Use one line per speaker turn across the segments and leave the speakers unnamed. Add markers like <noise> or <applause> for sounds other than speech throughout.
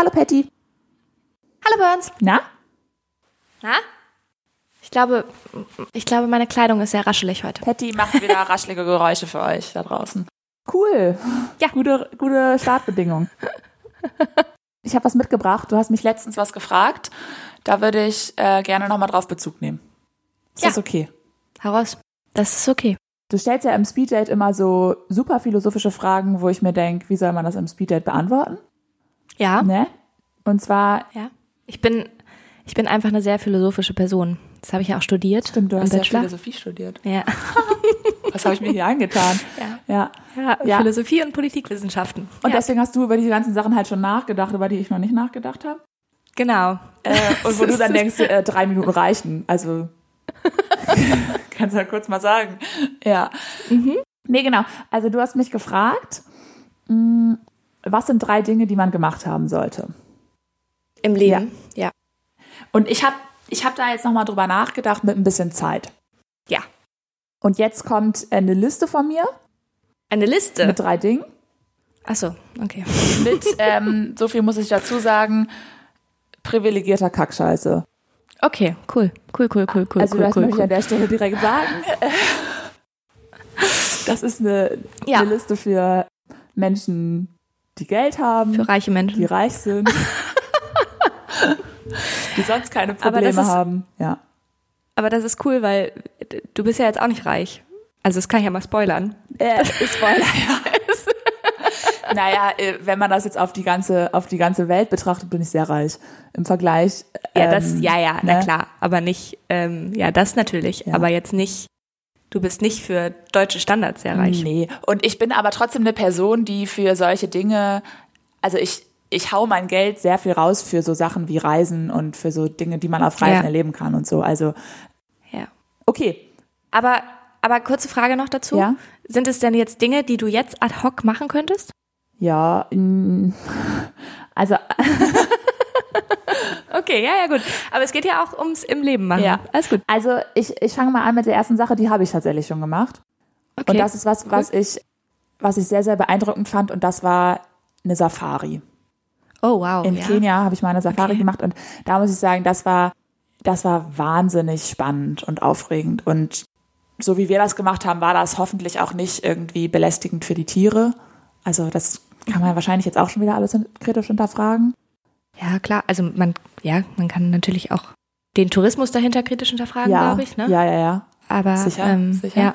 Hallo Patty.
Hallo Burns.
Na?
Na? Ich glaube, ich glaube, meine Kleidung ist sehr raschelig heute.
Patty macht wieder <laughs> raschelige Geräusche für euch da draußen. Cool.
Ja.
Gute, gute Startbedingungen. <laughs> Ich habe was mitgebracht. Du hast mich letztens was gefragt. Da würde ich äh, gerne nochmal drauf Bezug nehmen. Ist
Ja.
das okay?
Heraus. Das ist okay.
Du stellst ja im Speeddate immer so super philosophische Fragen, wo ich mir denke, wie soll man das im Speeddate beantworten?
Ja.
Ne? Und zwar,
Ja. Ich bin, ich bin einfach eine sehr philosophische Person. Das habe ich ja auch studiert.
stimmt, du hast ja. Philosophie studiert.
Ja. <laughs>
Was habe ich mir hier angetan?
Ja.
Ja.
ja. Philosophie und Politikwissenschaften.
Und
ja.
deswegen hast du über diese ganzen Sachen halt schon nachgedacht, über die ich noch nicht nachgedacht habe.
genau.
Äh, <laughs> und wo du dann denkst, äh, drei Minuten reichen. Also <laughs> kannst du ja kurz mal sagen. Ja. Nee, genau. Also du hast mich gefragt, mh, was sind drei Dinge, die man gemacht haben sollte?
Im Leben. Ja.
Und ich habe ich hab da jetzt nochmal drüber nachgedacht mit ein bisschen Zeit.
Ja.
Und jetzt kommt eine Liste von mir
Eine Liste.
mit drei Dingen.
Ach so, okay.
Mit, <laughs> ähm, so viel muss ich dazu sagen, privilegierter Kackscheiße.
Okay, cool. Cool, cool, cool, cool,
Also
cool,
das
cool,
möchte ich
cool.
an der Stelle direkt sagen. <laughs> Das ist eine,
Ja.
eine Liste für Menschen, die Geld haben,
Für reiche
die
Menschen.
reich sind, <laughs> die sonst keine Probleme
ist-
haben. Ja.
Aber das ist cool, weil du bist ja jetzt auch nicht reich. Also das kann ich ja mal spoilern.
Äh, Spoiler, <laughs> ja. naja, äh, wenn man das jetzt auf die ganze, auf die ganze Welt betrachtet, bin ich sehr reich. Im Vergleich.
Ja, das,
ähm,
ja, ja, na
ne?
klar. Aber nicht, ähm, ja, das natürlich.
Ja.
Aber jetzt nicht, du bist nicht für deutsche Standards sehr reich.
Nee. Und ich bin aber trotzdem eine Person, die für solche Dinge, also ich, ich hau mein Geld sehr viel raus für so Sachen wie Reisen und für so Dinge, die man auf Reisen
Ja.
erleben kann und so. Also,
Ja.
okay.
Aber, aber kurze Frage noch dazu.
Ja.
Sind es denn jetzt Dinge, die du jetzt ad hoc machen könntest?
Ja, <laughs> also, <laughs> <laughs>
Okay, ja, ja, gut. Aber es geht ja auch ums im Leben machen.
Ja.
Alles gut.
also ich, ich fange mal an mit der ersten Sache, die habe ich tatsächlich schon gemacht.
Okay.
Und das ist was, was ich, was ich sehr, sehr beeindruckend fand und das war eine Safari.
oh, wow.
In
ja.
Kenia habe ich mal eine Safari
Okay.
gemacht und da muss ich sagen, das war, das war wahnsinnig spannend und aufregend. Und so wie wir das gemacht haben, war das hoffentlich auch nicht irgendwie belästigend für die Tiere. Also das kann man wahrscheinlich jetzt auch schon wieder alles kritisch hinterfragen.
Ja, klar. Also man, ja, man kann natürlich auch den Tourismus dahinter kritisch hinterfragen,
ja,
glaube ich. Ne?
ja, ja, ja.
Aber
Sicher,
ähm,
sicher.
Ja.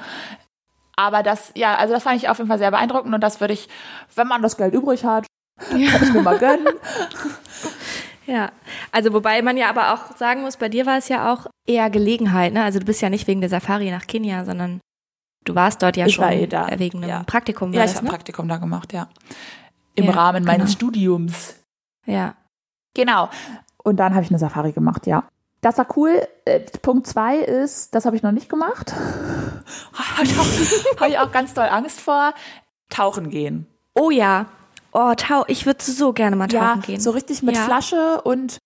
Aber das, ja, also das fand ich auf jeden Fall sehr beeindruckend und das würde ich, wenn man das Geld übrig hat, <laughs> kann ich mir mal gönnen. <laughs>
Ja, also wobei man ja aber auch sagen muss, bei dir war es ja auch eher Gelegenheit, ne? Also du bist ja nicht wegen der Safari nach Kenia, sondern du warst dort ja
Ich
schon
eh da,
wegen einem
ja.
Praktikum.
Ja, ich habe
ne?
Praktikum da gemacht, ja. Im
Ja,
Rahmen meines
genau.
Studiums.
Ja.
Genau. Und dann habe ich eine Safari gemacht, ja. Das war cool. Äh, Punkt zwei ist, das habe ich noch nicht gemacht. <laughs> Habe ich, auch- ganz doll Angst vor. Tauchen gehen.
Oh ja. Oh, Tau, ich würde so gerne mal
Ja,
tauchen gehen.
so richtig mit
Ja.
Flasche und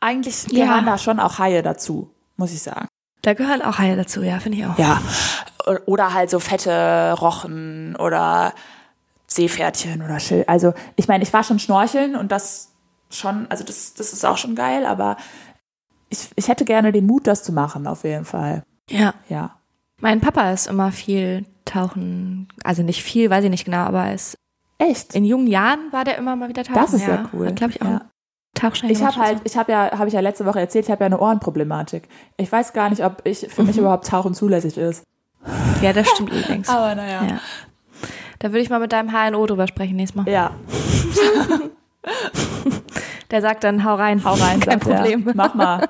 eigentlich
Ja.
gehören da schon auch Haie dazu, muss ich sagen.
Da gehören auch Haie dazu, ja, finde ich auch.
Ja. Oder halt so fette Rochen oder Seepferdchen oder Schild. Also ich meine, ich war schon schnorcheln und das schon, also das, das ist auch schon geil, aber ich, ich hätte gerne den Mut, das zu machen, auf jeden Fall.
Ja.
Ja.
Mein Papa ist immer viel tauchen, also nicht viel, weiß ich nicht genau, aber es,
Echt?
in jungen Jahren war der immer mal wieder tauchen.
Das ist
ja.
ja cool.
Glaube ich auch.
Ja.
Tauchschein
Ich habe halt, ich habe ja, habe ich ja letzte Woche erzählt, ich habe ja eine Ohrenproblematik. Ich weiß gar nicht, ob ich für mich überhaupt Tauchen zulässig ist.
Ja, das stimmt übrigens. <laughs>
Aber naja.
Ja. Da würde ich mal mit deinem HNO drüber sprechen nächstes Mal.
Ja, <laughs> <laughs>
Der sagt dann, hau rein.
hau rein,
Kein
sagt er.
Problem.
Mach mal.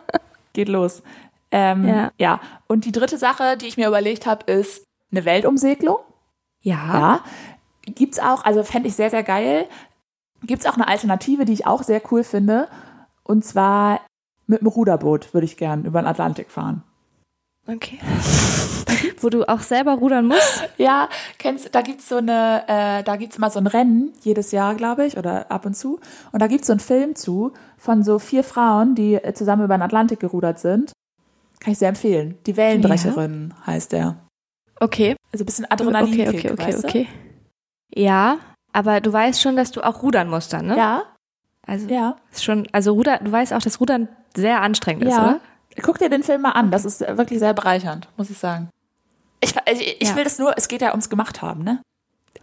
Geht los. Ähm,
Ja.
ja. Und die dritte Sache, die ich mir überlegt habe, ist eine Weltumsegelung.
Ja.
Ja. Gibt's auch, also fände ich sehr, sehr geil. Gibt's auch eine Alternative, die ich auch sehr cool finde. Und zwar mit dem Ruderboot würde ich gern über den Atlantik fahren.
Okay. <laughs> Wo du auch selber rudern musst.
Ja, kennst, da gibt's so eine, äh, da gibt's immer so ein Rennen jedes Jahr, glaube ich, oder ab und zu. Und da gibt's so einen Film zu von so vier Frauen, die äh, zusammen über den Atlantik gerudert sind. Kann ich sehr empfehlen. Die Wellenbrecherin heißt der.
Okay.
Also ein bisschen
Okay,
Adrenalinkick,
okay, okay,
weißt du?
okay. Ja, aber du weißt schon, dass du auch rudern musst dann, ne?
Ja,
Also
Ja.
ist schon, also Ruder, du weißt auch, dass Rudern sehr anstrengend ist,
Ja.
oder?
Guck dir den Film mal an. Das ist wirklich sehr bereichernd, muss ich sagen. Ich, ich, ich
Ja.
will das nur, es geht ja ums gemacht haben, ne?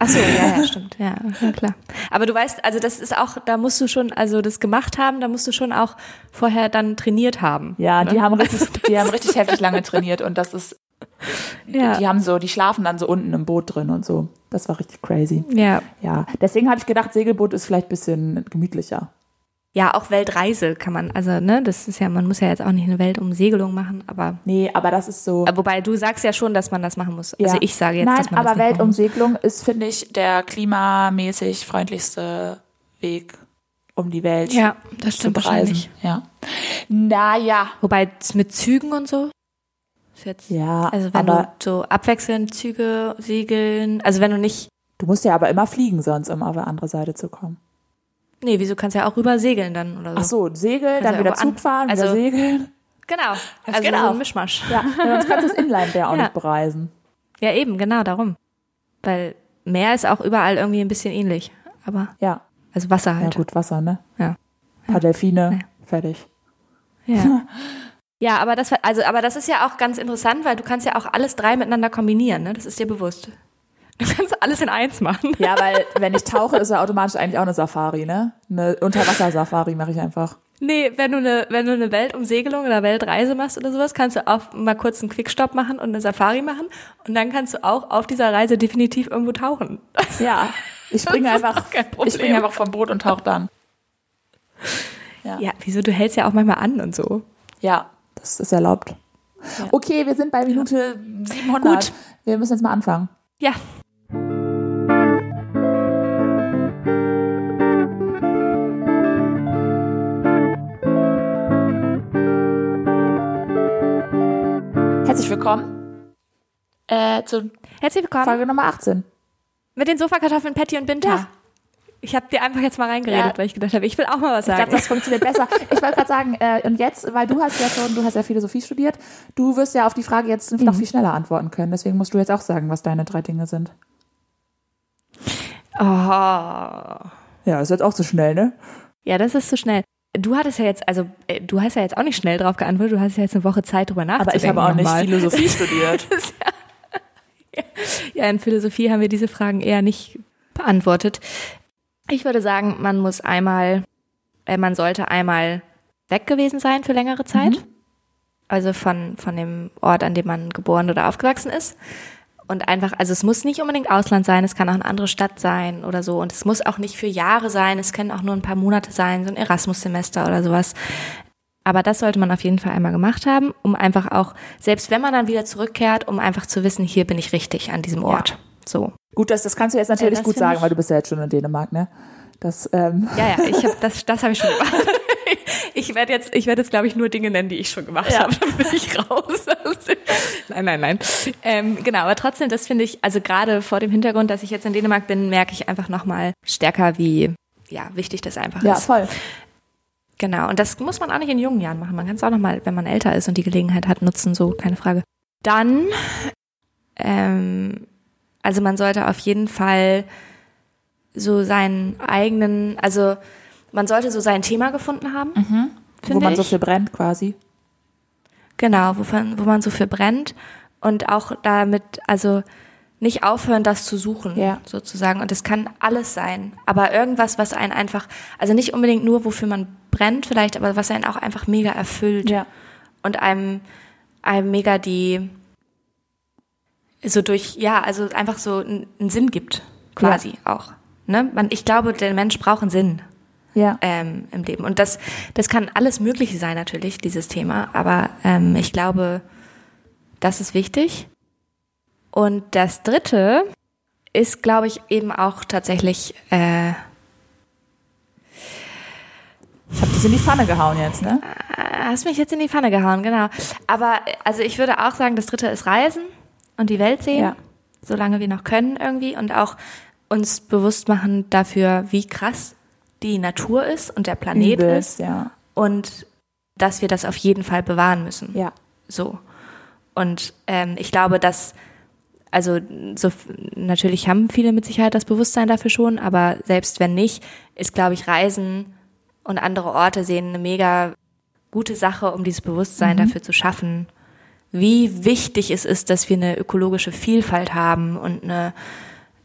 Ach so, ja, ja, stimmt. <laughs> Ja, klar. Aber du weißt, also das ist auch, da musst du schon, also das gemacht haben, da musst du schon auch vorher dann trainiert haben.
Ja,
ne?
die haben richtig, <laughs> die haben richtig heftig lange trainiert und das ist,
ja.
die haben so, die schlafen dann so unten im Boot drin und so. Das war richtig crazy.
ja.
Ja, deswegen habe ich gedacht, Segelboot ist vielleicht ein bisschen gemütlicher.
Ja, auch Weltreise kann man, also, ne, das ist ja, man muss ja jetzt auch nicht eine Weltumsegelung machen, aber,
Nee, aber das ist so.
äh, wobei du sagst ja schon, dass man das machen muss. Also
ja.
ich sage jetzt,
Nein,
dass man
aber
das muss.
Weltumsegelung ist, finde ich, der klimamäßig freundlichste Weg, um die Welt
Ja, das
zu
stimmt
bereisen.
wahrscheinlich.
Ja. Naja.
Wobei mit Zügen und so. Ist jetzt,
Ja,
also wenn
aber
du so abwechselnd Züge, Segeln, also wenn du nicht,
du musst ja aber immer fliegen, sonst um auf die andere Seite zu kommen.
Nee, wieso kannst du ja auch rüber segeln dann oder so.
Ach so, Segeln, dann
ja
wieder Zug fahren, wieder
also-
segeln.
Genau, also
geht
so ein Mischmasch.
Ja, sonst kannst du das Inland ja auch
Ja.
nicht bereisen.
Ja, eben, genau, darum. Weil Meer ist auch überall irgendwie ein bisschen ähnlich. Aber,
Ja,
also Wasser
ja
halt.
gut, Wasser, ne?
Ja.
Ein paar Delfine,
Ja.
fertig.
Ja. <laughs> ja, aber das, also, aber das ist ja auch ganz interessant, weil du kannst ja auch alles drei miteinander kombinieren, ne? Das ist dir bewusst. Du kannst alles in eins machen.
Ja, weil wenn ich tauche, ist ja automatisch eigentlich auch eine Safari, ne? Eine Unterwasser-Safari mache ich einfach.
Nee, wenn du eine, wenn du eine Weltumsegelung oder Weltreise machst oder sowas, kannst du auch mal kurz einen Quickstop machen und eine Safari machen. Und dann kannst du auch auf dieser Reise definitiv irgendwo tauchen.
Ja, ich springe einfach, ich springe einfach vom Boot und tauche dann.
Ja, wieso? Du hältst ja auch manchmal an und so.
Ja, das ist erlaubt. Okay, wir sind bei Minute 700.
Gut.
Wir müssen jetzt mal anfangen.
Ja.
Herzlich willkommen äh, zu
Herzlich willkommen
Folge Nummer 18.
mit den Sofakartoffeln Patty und Binta.
Ja.
Ich habe dir einfach jetzt mal reingeredet,
Ja.
weil ich gedacht habe, ich will auch mal was
Ich
sagen.
glaube, das funktioniert besser. Ich wollte gerade sagen, äh, und jetzt, weil du hast ja schon, du hast ja Philosophie studiert, du wirst ja auf die Frage jetzt
Mhm.
noch viel schneller antworten können. Deswegen musst du jetzt auch sagen, was deine drei Dinge sind.
oh.
Ja, ist jetzt auch zu schnell, ne?
Ja, das ist zu schnell. Du hattest ja jetzt, also äh, du hast ja jetzt auch nicht schnell drauf geantwortet, du hast ja jetzt eine Woche Zeit drüber nachzudenken.
Aber ich habe auch nicht
nochmal.
Philosophie <laughs> studiert.
Ja, in Philosophie haben wir diese Fragen eher nicht beantwortet. Ich würde sagen, man muss einmal, äh, man sollte einmal weg gewesen sein für längere Zeit. Also von, von dem Ort, an dem man geboren oder aufgewachsen ist. Und einfach, also es muss nicht unbedingt Ausland sein, es kann auch eine andere Stadt sein oder so. Und es muss auch nicht für Jahre sein, es können auch nur ein paar Monate sein, so ein Erasmus-Semester oder sowas. Aber das sollte man auf jeden Fall einmal gemacht haben, um einfach auch, selbst wenn man dann wieder zurückkehrt, um einfach zu wissen, hier bin ich richtig an diesem Ort. So.
Gut, das, das kannst du jetzt natürlich
das
gut sagen, weil du bist ja jetzt schon in Dänemark, ne? Das, ähm,
Ja, ja, ich hab, <laughs> das, das habe ich schon gemacht. Ich werde jetzt, ich werde jetzt, glaube ich, nur Dinge nennen, die ich schon gemacht habe. <laughs> Dann bin ich raus. <laughs> nein, nein, nein. Ähm, genau, aber trotzdem, das finde ich, also gerade vor dem Hintergrund, dass ich jetzt in Dänemark bin, merke ich einfach nochmal stärker, wie ja, wichtig das einfach
ja,
ist.
voll.
Genau, und das muss man auch nicht in jungen Jahren machen. Man kann es auch nochmal, wenn man älter ist und die Gelegenheit hat, nutzen, so, keine Frage. Dann, ähm, also man sollte auf jeden Fall so seinen eigenen, also man sollte so sein Thema gefunden haben.
Wo
finde
man so
ich.
viel brennt quasi.
Genau, wovon, wo man so für brennt und auch damit, also nicht aufhören, das zu suchen,
Ja.
sozusagen. Und es kann alles sein, aber irgendwas, was einen einfach, also nicht unbedingt nur, wofür man brennt vielleicht, aber was einen auch einfach mega erfüllt
Ja.
und einem, einem mega die, so durch, ja, also einfach so einen Sinn gibt, quasi auch. Ne? Man, ich glaube, der Mensch braucht einen Sinn
Ja.
ähm, im Leben. Und das, das kann alles Mögliche sein, natürlich, dieses Thema. Aber ähm, ich glaube, das ist wichtig. Und das Dritte ist, glaube ich, eben auch tatsächlich, äh,
Ich habe das in die Pfanne gehauen jetzt, ne?
hast mich jetzt in die Pfanne gehauen, genau. Aber äh, also ich würde auch sagen, das Dritte ist Reisen und die Welt sehen,
Ja.
solange wir noch können irgendwie. Und auch uns bewusst machen dafür, wie krass die Natur ist und der Planet
Übelst,
ist.
ja.
und dass wir das auf jeden Fall bewahren müssen.
Ja.
So. Und ähm, ich glaube, dass, also so natürlich haben viele mit Sicherheit das Bewusstsein dafür schon, aber selbst wenn nicht, ist, glaube ich, Reisen und andere Orte sehen eine mega gute Sache, um dieses Bewusstsein dafür zu schaffen, wie wichtig es ist, dass wir eine ökologische Vielfalt haben und eine,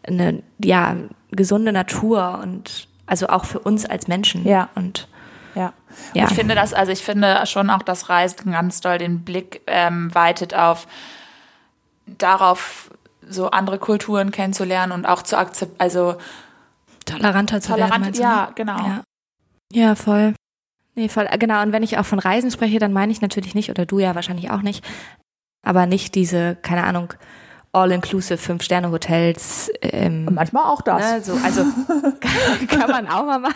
eine ja, gesunde Natur und also auch für uns als Menschen.
Ja.
Und
Ja.
Ja.
Ich finde das, also ich finde schon auch, dass Reisen ganz doll den Blick ähm, weitet auf darauf, so andere Kulturen kennenzulernen und auch zu akzeptieren, also
toleranter zu werden.
tolerant,
meinst du,
ja,
ne?
genau.
Ja. ja, voll. Nee, voll. Genau, und wenn ich auch von Reisen spreche, dann meine ich natürlich nicht, oder du ja wahrscheinlich auch nicht, aber nicht diese, keine Ahnung, all-inclusive Fünf-Sterne-Hotels. Ähm,
manchmal auch das.
Ne, so, also kann, <laughs> kann man auch mal machen.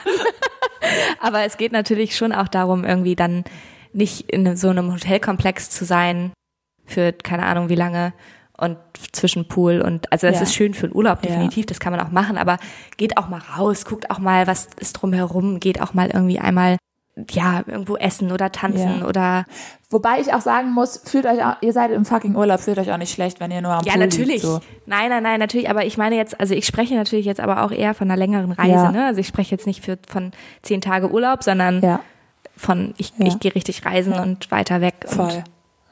Aber es geht natürlich schon auch darum, irgendwie dann nicht in so einem Hotelkomplex zu sein für keine Ahnung wie lange und zwischen Pool und also das
Ja.
ist schön für den Urlaub
Ja.
definitiv, das kann man auch machen, aber geht auch mal raus, guckt auch mal, was ist drumherum, geht auch mal irgendwie einmal ja, irgendwo essen oder tanzen
Ja.
oder
Wobei ich auch sagen muss, fühlt euch auch, ihr seid im fucking Urlaub, fühlt euch auch nicht schlecht, wenn ihr nur am
Ja,
Pool
natürlich.
So.
Nein, nein, nein, natürlich. Aber ich meine jetzt, also ich spreche natürlich jetzt aber auch eher von einer längeren Reise.
Ja.
Ne? Also ich spreche jetzt nicht für, von zehn Tage Urlaub, sondern
Ja,
von ich,
Ja.
ich gehe richtig reisen und weiter weg. Und,
voll.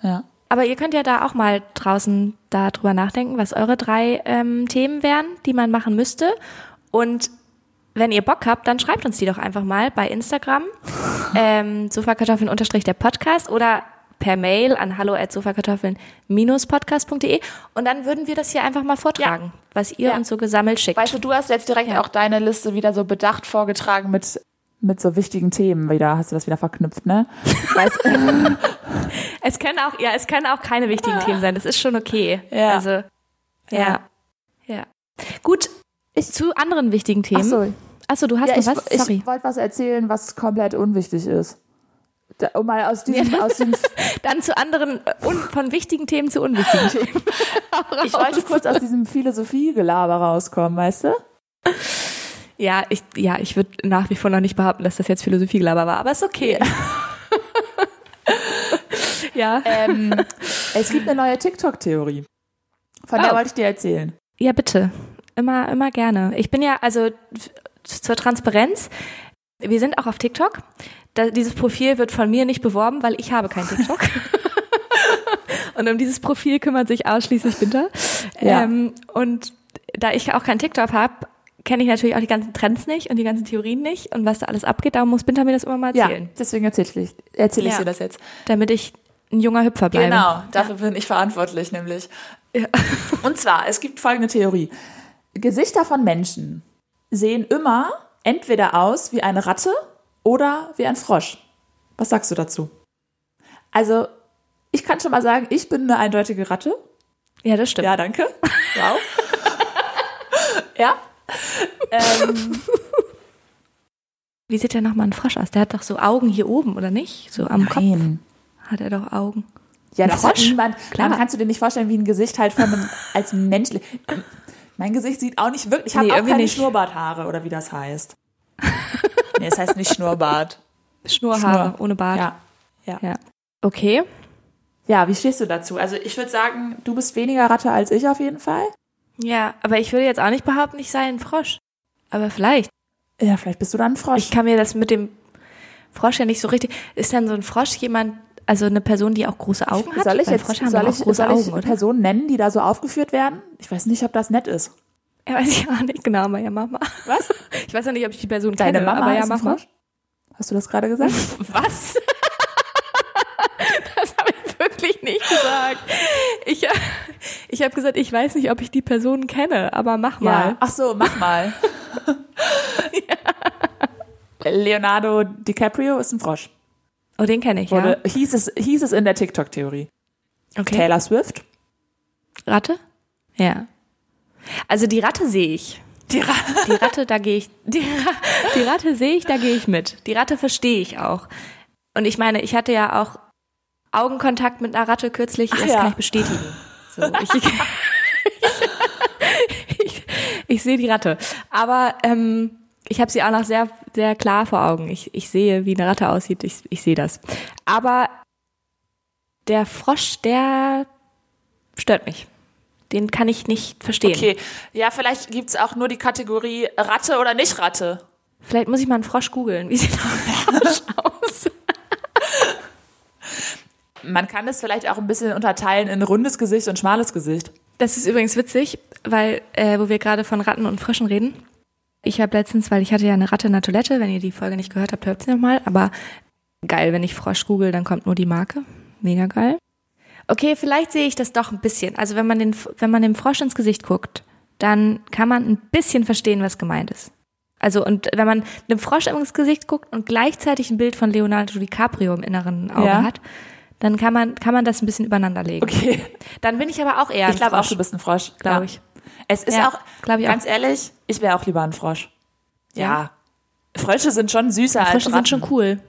Ja.
aber ihr könnt ja da auch mal draußen darüber nachdenken, was eure drei ähm, Themen wären, die man machen müsste. Und wenn ihr Bock habt, dann schreibt uns die doch einfach mal bei Instagram, <laughs> ähm, Sofakartoffeln unterstrich der Podcast oder per Mail an hallo at sofakartoffeln-podcast.de und dann würden wir das hier einfach mal vortragen, was ihr
Ja.
uns so gesammelt schickt.
Weißt du, du hast jetzt direkt auch deine Liste wieder so bedacht vorgetragen mit, mit so wichtigen Themen wieder. Hast du das wieder verknüpft, ne? <laughs> Weißt, <laughs>
Es können auch, ja, es können auch keine wichtigen Themen sein. Das ist schon okay.
Ja.
Also, ja.
Ja.
Ja. Gut. Zu anderen wichtigen Themen.
so,
Achso, du hast
ja,
noch
ich,
was? Sorry.
ich wollte was erzählen, was komplett unwichtig ist. Da, um mal aus diesem, aus dem, <laughs>
Dann zu anderen, äh, un, von wichtigen Themen zu unwichtigen <laughs> Themen.
ich wollte kurz aus diesem Philosophie-Gelaber rauskommen, weißt du?
Ja, ich, ja, ich würde nach wie vor noch nicht behaupten, dass das jetzt Philosophiegelaber war, aber ist okay. <laughs> ja.
Ähm, es gibt eine neue TikTok-Theorie. Von der
Oh.
wollte ich dir erzählen.
Ja, bitte. Immer, immer gerne. Ich bin ja, also zur Transparenz, wir sind auch auf TikTok. Da, dieses Profil wird von mir nicht beworben, weil ich habe kein TikTok. <laughs> und um dieses Profil kümmert sich ausschließlich Binter.
Ja.
Ähm, und da ich auch kein TikTok habe, kenne ich natürlich auch die ganzen Trends nicht und die ganzen Theorien nicht und was da alles abgeht. Darum muss Binter mir das immer mal
Ja,
erzählen,
deswegen erzähle ich, erzähl ich
Ja.
dir das jetzt.
damit ich ein junger Hüpfer bleibe.
Genau, dafür bin ich verantwortlich, nämlich. Und zwar, es gibt folgende Theorie. Gesichter von Menschen sehen immer entweder aus wie eine Ratte oder wie ein Frosch. Was sagst du dazu? Also, ich kann schon mal sagen, ich bin eine eindeutige Ratte.
Ja, das stimmt.
Ja, danke. Wow. ja. Ähm,
Wie sieht denn nochmal ein Frosch aus? Der hat doch so Augen hier oben, oder nicht? So am Kopf
nein.
hat er doch Augen.
Ja,
Ein
das hat
Frosch?
niemand.
Klar.
Man kannst du dir nicht vorstellen, wie ein Gesicht halt von einem, als Mensch. Mein Gesicht sieht auch nicht wirklich. Ich habe
Nee,
auch
irgendwie
keine
nicht.
Schnurrbarthaare oder wie das heißt. <laughs> nee, es heißt nicht Schnurrbart.
Schnurrhaare,
Schnur.
ohne Bart.
Ja. Ja.
ja. Okay.
Ja, wie stehst du dazu? Also ich würde sagen, du bist weniger Ratte als ich auf jeden Fall.
Ja, aber ich würde jetzt auch nicht behaupten, ich sei ein Frosch. Aber vielleicht.
Ja, vielleicht bist du dann ein Frosch.
Ich kann mir das mit dem Frosch ja nicht so richtig. Ist dann so ein Frosch jemand, also eine Person, die auch große Augen hat?
soll ich
Weil
jetzt
Frösche haben
soll ich,
große
soll ich
Augen?
Personen nennen, die da so aufgeführt werden? Ich weiß nicht, ob das nett ist.
Ja, weiß ich auch nicht genau, ja, mach mal.
Was? <laughs>
Ich weiß ja nicht, ob ich die Person
Deine
kenne,
Mama
aber ja, mal.
Frosch? Hast du das gerade gesagt? <laughs>
Was? <laughs> das habe ich wirklich nicht gesagt. Ich, ich habe gesagt, ich weiß nicht, ob ich die Person kenne, aber mach mal.
Ach so, mach mal. Leonardo DiCaprio ist ein Frosch.
Oh, den kenne ich,
Wurde, hieß, es, hieß es in der TikTok-Theorie.
ja. Okay.
Taylor Swift?
Ratte? Ja. Also die Ratte sehe ich.
Die Ra
Die Ratte, da gehe ich. <laughs> Die, Ra die Ratte sehe ich, da gehe ich mit. Die Ratte verstehe ich auch. Und ich meine, ich hatte ja auch Augenkontakt mit einer Ratte kürzlich.
Ach
das
ja.
kann ich bestätigen. So, ich, <laughs> ich, ich, ich sehe die Ratte. Aber ähm, ich habe sie auch noch sehr, sehr klar vor Augen. Ich, ich sehe, wie eine Ratte aussieht. Ich, ich sehe das. Aber der Frosch, der stört mich. Den kann ich nicht verstehen.
Okay, ja, vielleicht gibt's auch nur die Kategorie Ratte oder nicht Ratte.
Vielleicht muss ich mal einen Frosch googeln. Wie sieht ein Frosch aus?
Man kann es vielleicht auch ein bisschen unterteilen in rundes Gesicht und schmales Gesicht.
Das ist übrigens witzig, weil, äh, wo wir gerade von Ratten und Fröschen reden. Ich habe letztens, weil ich hatte ja eine Ratte in der Toilette, wenn ihr die Folge nicht gehört habt, hört sie nochmal. Aber geil, wenn ich Frosch google, dann kommt nur die Marke. Mega geil. Okay, vielleicht sehe ich das doch ein bisschen. Also wenn man den, wenn man dem Frosch ins Gesicht guckt, dann kann man ein bisschen verstehen, was gemeint ist. Also und wenn man dem Frosch ins Gesicht guckt und gleichzeitig ein Bild von Leonardo DiCaprio im inneren Auge
Ja.
hat, dann kann man kann man das ein bisschen übereinander legen.
Okay.
Dann bin ich aber auch eher
Ich glaube auch, du bist ein Frosch.
glaube
Ja.
ich.
Es ist
Ja,
auch,
ich auch.
ganz ehrlich, ich wäre auch lieber ein Frosch. Ja.
Ja.
Frösche sind schon süßer als
Frösche
Ratten.
sind schon cool.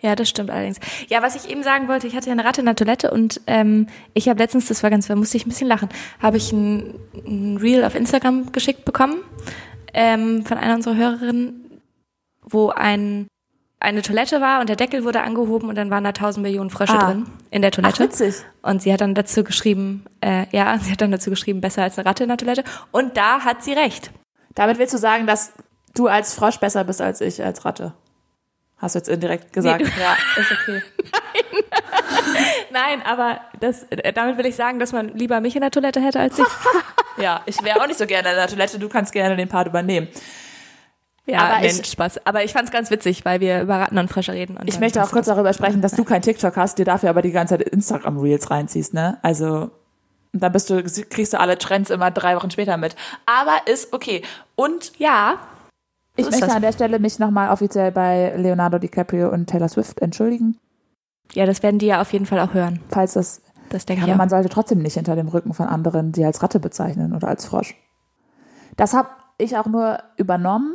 Ja, das stimmt allerdings. Ja, was ich eben sagen wollte, ich hatte ja eine Ratte in der Toilette und ähm, ich habe letztens, das war ganz, da musste ich ein bisschen lachen, habe ich ein, ein Reel auf Instagram geschickt bekommen ähm, von einer unserer Hörerinnen, wo ein eine Toilette war und der Deckel wurde angehoben und dann waren da tausend Millionen Frösche
Ah.
drin in der
Ach,
Toilette.
witzig.
Und sie hat dann dazu geschrieben, äh, ja, sie hat dann dazu geschrieben, besser als eine Ratte in der Toilette. Und da hat sie recht.
Damit willst du sagen, dass du als Frosch besser bist als ich als Ratte. Hast du jetzt indirekt gesagt.
Nee, <laughs>
ja, ist okay. <laughs>
Nein, aber das, äh, damit will ich sagen, dass man lieber mich in der Toilette hätte als dich. <laughs>
Ja, ich wäre auch nicht so gerne in der Toilette. Du kannst gerne den Part übernehmen.
Ja,
Aber
aber
ich-
Spaß. Aber ich fand's ganz witzig, weil wir über Ratten und Frösche reden. Und
Ich möchte auch kurz darüber sprechen, dass du kein TikTok hast, dir dafür aber die ganze Zeit Instagram-Reels reinziehst, ne? Also, dann bist du, kriegst du alle Trends immer drei Wochen später mit. Aber ist okay. Und
Ja,
ich möchte
das.
an der Stelle mich nochmal offiziell bei Leonardo DiCaprio und Taylor Swift entschuldigen,
ja, das werden die ja auf jeden Fall auch hören.
falls das,
Das denke
aber
ich auch.
man sollte trotzdem nicht hinter dem Rücken von anderen die als Ratte bezeichnen oder als Frosch. Das habe ich auch nur übernommen.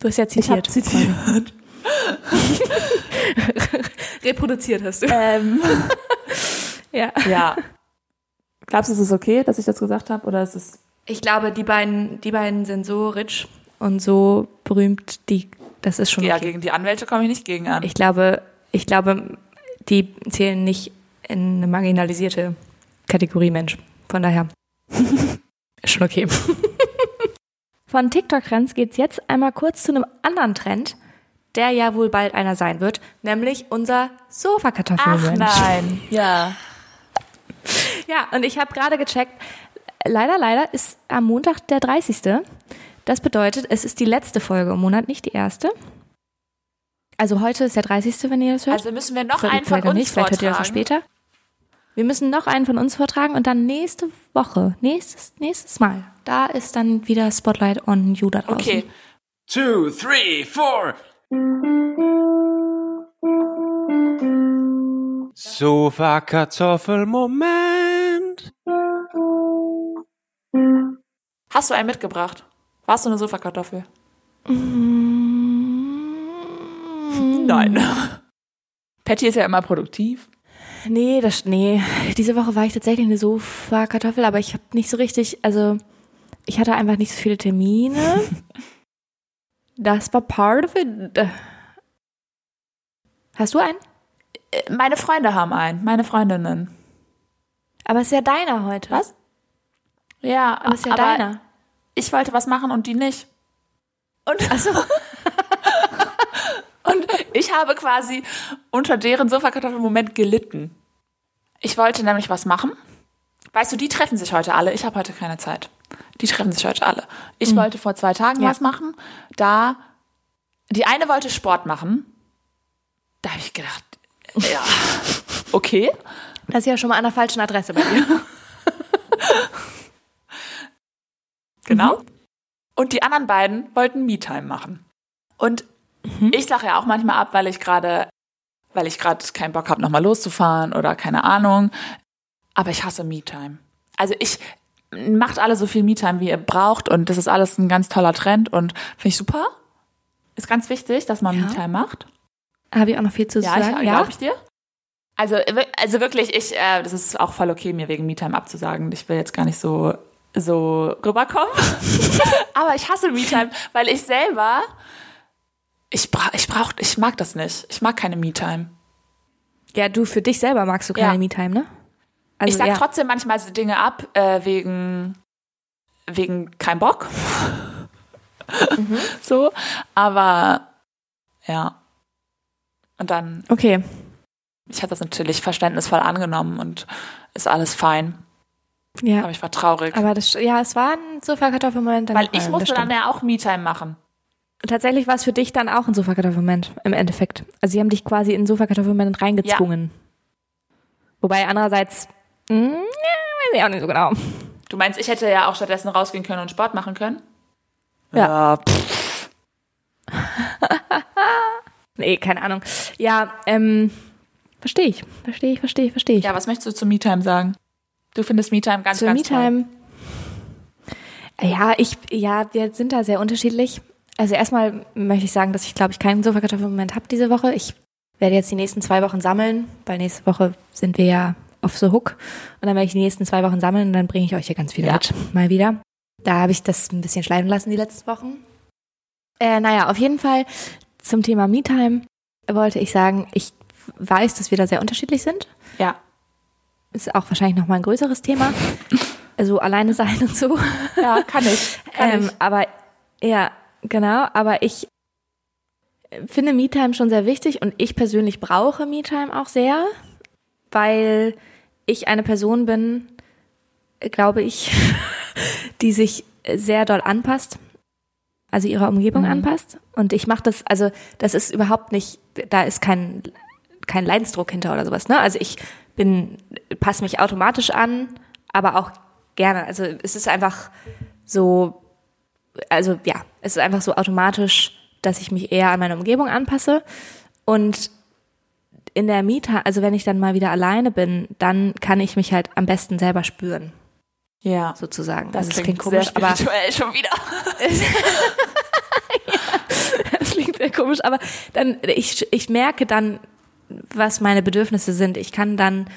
Du hast ja
Ich
zitiert.
zitiert. <laughs>
Reproduziert hast du.
ähm, <laughs>
Ja.
ja. Glaubst du, es ist okay, dass ich das gesagt habe? Oder ist es
Ich glaube, die beiden, die beiden sind so rich und so berühmt, die, das ist schon
Ja,
okay.
gegen die Anwälte komme ich nicht gegen an.
Ich glaube, ich glaube, die zählen nicht in eine marginalisierte Kategorie Mensch. Von daher <laughs> ist schon okay. Von TikTok-Trends geht's jetzt einmal kurz zu einem anderen Trend, der ja wohl bald einer sein wird, nämlich unser
Ach
Sofakartoffelmensch.
nein. Ja.
Ja, und ich habe gerade gecheckt, leider, leider ist am Montag der 30. Das bedeutet, es ist die letzte Folge im Monat, nicht die erste. Also heute ist der 30., wenn ihr das hört.
Also müssen wir noch
Vielleicht-
einen von uns
nicht, vielleicht hört ihr das
vortragen.
später. Wir müssen noch einen von uns vortragen und dann nächste Woche, nächstes, nächstes Mal, da ist dann wieder Spotlight on You da draußen.
Okay.
two, three, four. Sofa-Kartoffel-Moment.
Hast du einen mitgebracht? Warst du eine Sofakartoffel?
Mm. <laughs>
Nein. Patty ist ja immer produktiv.
Nee, das, nee, diese Woche war ich tatsächlich eine Sofa-Kartoffel, aber ich habe nicht so richtig, also ich hatte einfach nicht so viele Termine. <laughs> Das war part of it. Hast du einen?
Äh, Meine Freunde haben einen, meine Freundinnen.
Aber es ist ja deiner heute.
Was? Ja,
Aber es ist ja deiner.
ich wollte was machen und die nicht. Und,
Achso. <laughs>
und ich habe quasi unter deren Sofakartoffel-Moment gelitten. Ich wollte nämlich was machen. Weißt du, die treffen sich heute alle. Ich habe heute keine Zeit. Die treffen sich heute alle. Ich wollte vor zwei Tagen
Ja.
was machen. Da, die eine wollte Sport machen. Da habe ich gedacht, ja, <laughs> okay.
Das ist ja schon mal an der falschen Adresse bei dir. <laughs>
Genau. Und die anderen beiden wollten Me-Time machen. Und ich sage ja auch manchmal ab, weil ich gerade, weil ich gerade keinen Bock habe, nochmal loszufahren oder keine Ahnung. Aber ich hasse Me-Time. Also ich macht alle so viel Me-Time, wie ihr braucht und das ist alles ein ganz toller Trend und finde ich super. Ist ganz wichtig, dass man
Ja.
Me-Time macht.
Habe ich auch noch viel zu
Ja, ich,
sagen? Ja,
glaube ich dir. Also, also wirklich, ich, äh, das ist auch voll okay, mir wegen Me-Time abzusagen. Ich will jetzt gar nicht so, so rüberkommen. <laughs> Aber ich hasse Me-Time, weil ich selber, ich brauch, ich brauch, ich mag das nicht. Ich mag keine Me-Time.
ja, du für dich selber magst du keine
Ja.
Me-Time, ne? Also,
ich sag
ja.
trotzdem manchmal so Dinge ab, äh, wegen, wegen kein Bock. <laughs> So, aber ja. Und dann,
Okay.
ich habe das natürlich verständnisvoll angenommen und ist alles fein.
Ja.
Aber ich war traurig.
Aber das, ja, es war ein Sofakartoffelmoment.
weil ich
äh,
musste dann ja auch Me-Time machen.
Tatsächlich war es für dich dann auch ein Sofakartoffelmoment im Endeffekt. Also sie haben dich quasi in ein Sofakartoffelmoment reingezwungen. Wobei andererseits, mh, ja, weiß ich auch nicht so genau.
Du meinst, ich hätte ja auch stattdessen rausgehen können und Sport machen können?
Ja.
pff. <laughs>
Nee, keine Ahnung. Ja, ähm, verstehe ich, verstehe ich, verstehe ich, verstehe ich.
Ja, was möchtest du zu Me-Time sagen? Du findest Me-Time ganz,
Zur
ganz toll.
Me-Time. Ja, ich, ja, wir sind da sehr unterschiedlich. Also erstmal möchte ich sagen, dass ich glaube ich keinen Sofakartoffelmoment habe diese Woche. Ich werde jetzt die nächsten zwei Wochen sammeln, weil nächste Woche sind wir ja auf The Hook. Und dann werde ich die nächsten zwei Wochen sammeln und dann bringe ich euch hier ganz viel
Ja.
mit. Mal wieder. Da habe ich das ein bisschen schleifen lassen die letzten Wochen. Äh, naja, auf jeden Fall zum Thema Me-Time wollte ich sagen, ich weiß, dass wir da sehr unterschiedlich sind
Ja.
ist auch wahrscheinlich noch mal ein größeres Thema. <laughs> Also alleine sein und so.
Ja, kann ich. Kann
Ähm,
ich.
aber ja, genau. Aber ich finde Me-Time schon sehr wichtig und ich persönlich brauche Me-Time auch sehr, weil ich eine Person bin, glaube ich, <laughs> die sich sehr doll anpasst, also ihrer Umgebung anpasst. Und ich mache das, also das ist überhaupt nicht, da ist kein kein Leidensdruck hinter oder sowas. Ne? Also ich bin, passe mich automatisch an, aber auch gerne. Also es ist einfach so, also ja, es ist einfach so automatisch, dass ich mich eher an meine Umgebung anpasse. Und in der Mieter, also wenn ich dann mal wieder alleine bin, dann kann ich mich halt am besten selber spüren,
Ja.
sozusagen.
Das,
Also
klingt,
komisch,
sehr
aber
schon wieder. <laughs>
das klingt sehr komisch, aber dann, ich, ich merke dann, was meine Bedürfnisse sind. Ich kann dann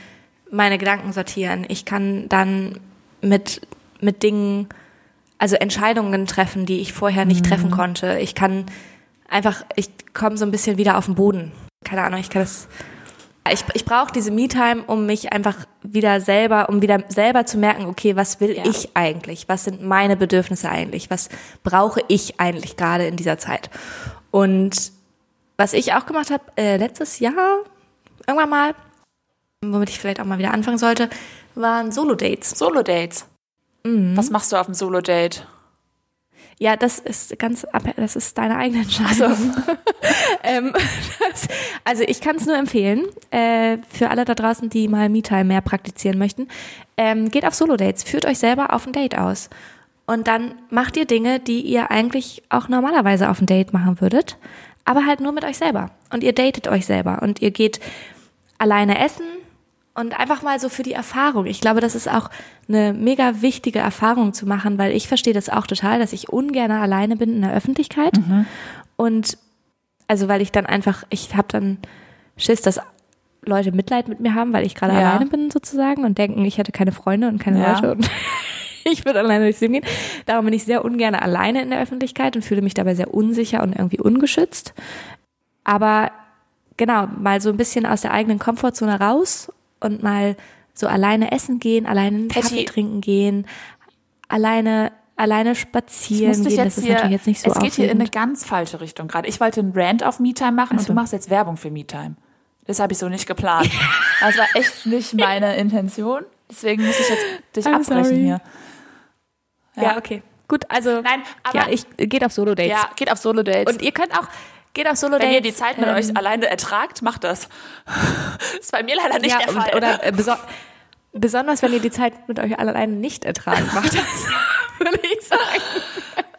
meine Gedanken sortieren. Ich kann dann mit, mit Dingen, also Entscheidungen treffen, die ich vorher nicht treffen konnte. Ich kann einfach, ich komme so ein bisschen wieder auf den Boden. Keine Ahnung, ich kann das, ich, ich brauche diese Me-Time, um mich einfach wieder selber, um wieder selber zu merken, okay, was will
Ja.
ich eigentlich? Was sind meine Bedürfnisse eigentlich? Was brauche ich eigentlich gerade in dieser Zeit? Und was ich auch gemacht habe, äh, letztes Jahr, irgendwann mal, womit ich vielleicht auch mal wieder anfangen sollte, waren Solo-Dates.
Solo-Dates.
Mhm.
Was machst du auf dem Solo-Date?
Ja, das ist ganz, das ist deine eigene Entscheidung. <laughs> ähm, das, also ich kann es nur empfehlen, äh, für alle da draußen, die mal Me-Time mehr praktizieren möchten. Ähm, geht auf Solo-Dates, führt euch selber auf ein Date aus. Und dann macht ihr Dinge, die ihr eigentlich auch normalerweise auf ein Date machen würdet, aber halt nur mit euch selber. Und ihr datet euch selber und ihr geht alleine essen und einfach mal so für die Erfahrung. Ich glaube, das ist auch eine mega wichtige Erfahrung zu machen, weil ich verstehe das auch total, dass ich ungern alleine bin in der Öffentlichkeit. Und also weil ich dann einfach, ich habe dann Schiss, dass Leute Mitleid mit mir haben, weil ich gerade
Ja.
alleine bin sozusagen und denken, ich hätte keine Freunde und keine
Ja.
Leute und <laughs> ich würde alleine durchs Leben gehen. Darum bin ich sehr ungern alleine in der Öffentlichkeit und fühle mich dabei sehr unsicher und irgendwie ungeschützt. Aber genau, mal so ein bisschen aus der eigenen Komfortzone raus und mal so alleine essen gehen, alleine einen. Kaffee trinken gehen, alleine alleine spazieren gehen. Das ist natürlich jetzt nicht so
es geht hier in eine ganz falsche Richtung gerade. Ich wollte einen Rant auf MeTime machen
Ach
und du machst jetzt Werbung für MeTime. Das habe ich so nicht geplant. Das war echt nicht meine Intention. Deswegen muss ich jetzt dich
I'm
abbrechen
sorry.
hier.
Ja, okay. Gut, also
Nein, aber
ja, ich geht auf Solo-Dates.
ja, geht auf Solo-Dates.
Und ihr könnt auch, geht auf Solo-Dates.
wenn ihr die Zeit mit
ähm,
euch alleine ertragt, macht das. Das <laughs> ist bei mir leider nicht
ja,
der Fall.
Oder äh, beso besonders, wenn ihr die Zeit mit euch alleine nicht ertragt, macht <laughs> das, würde ich sagen.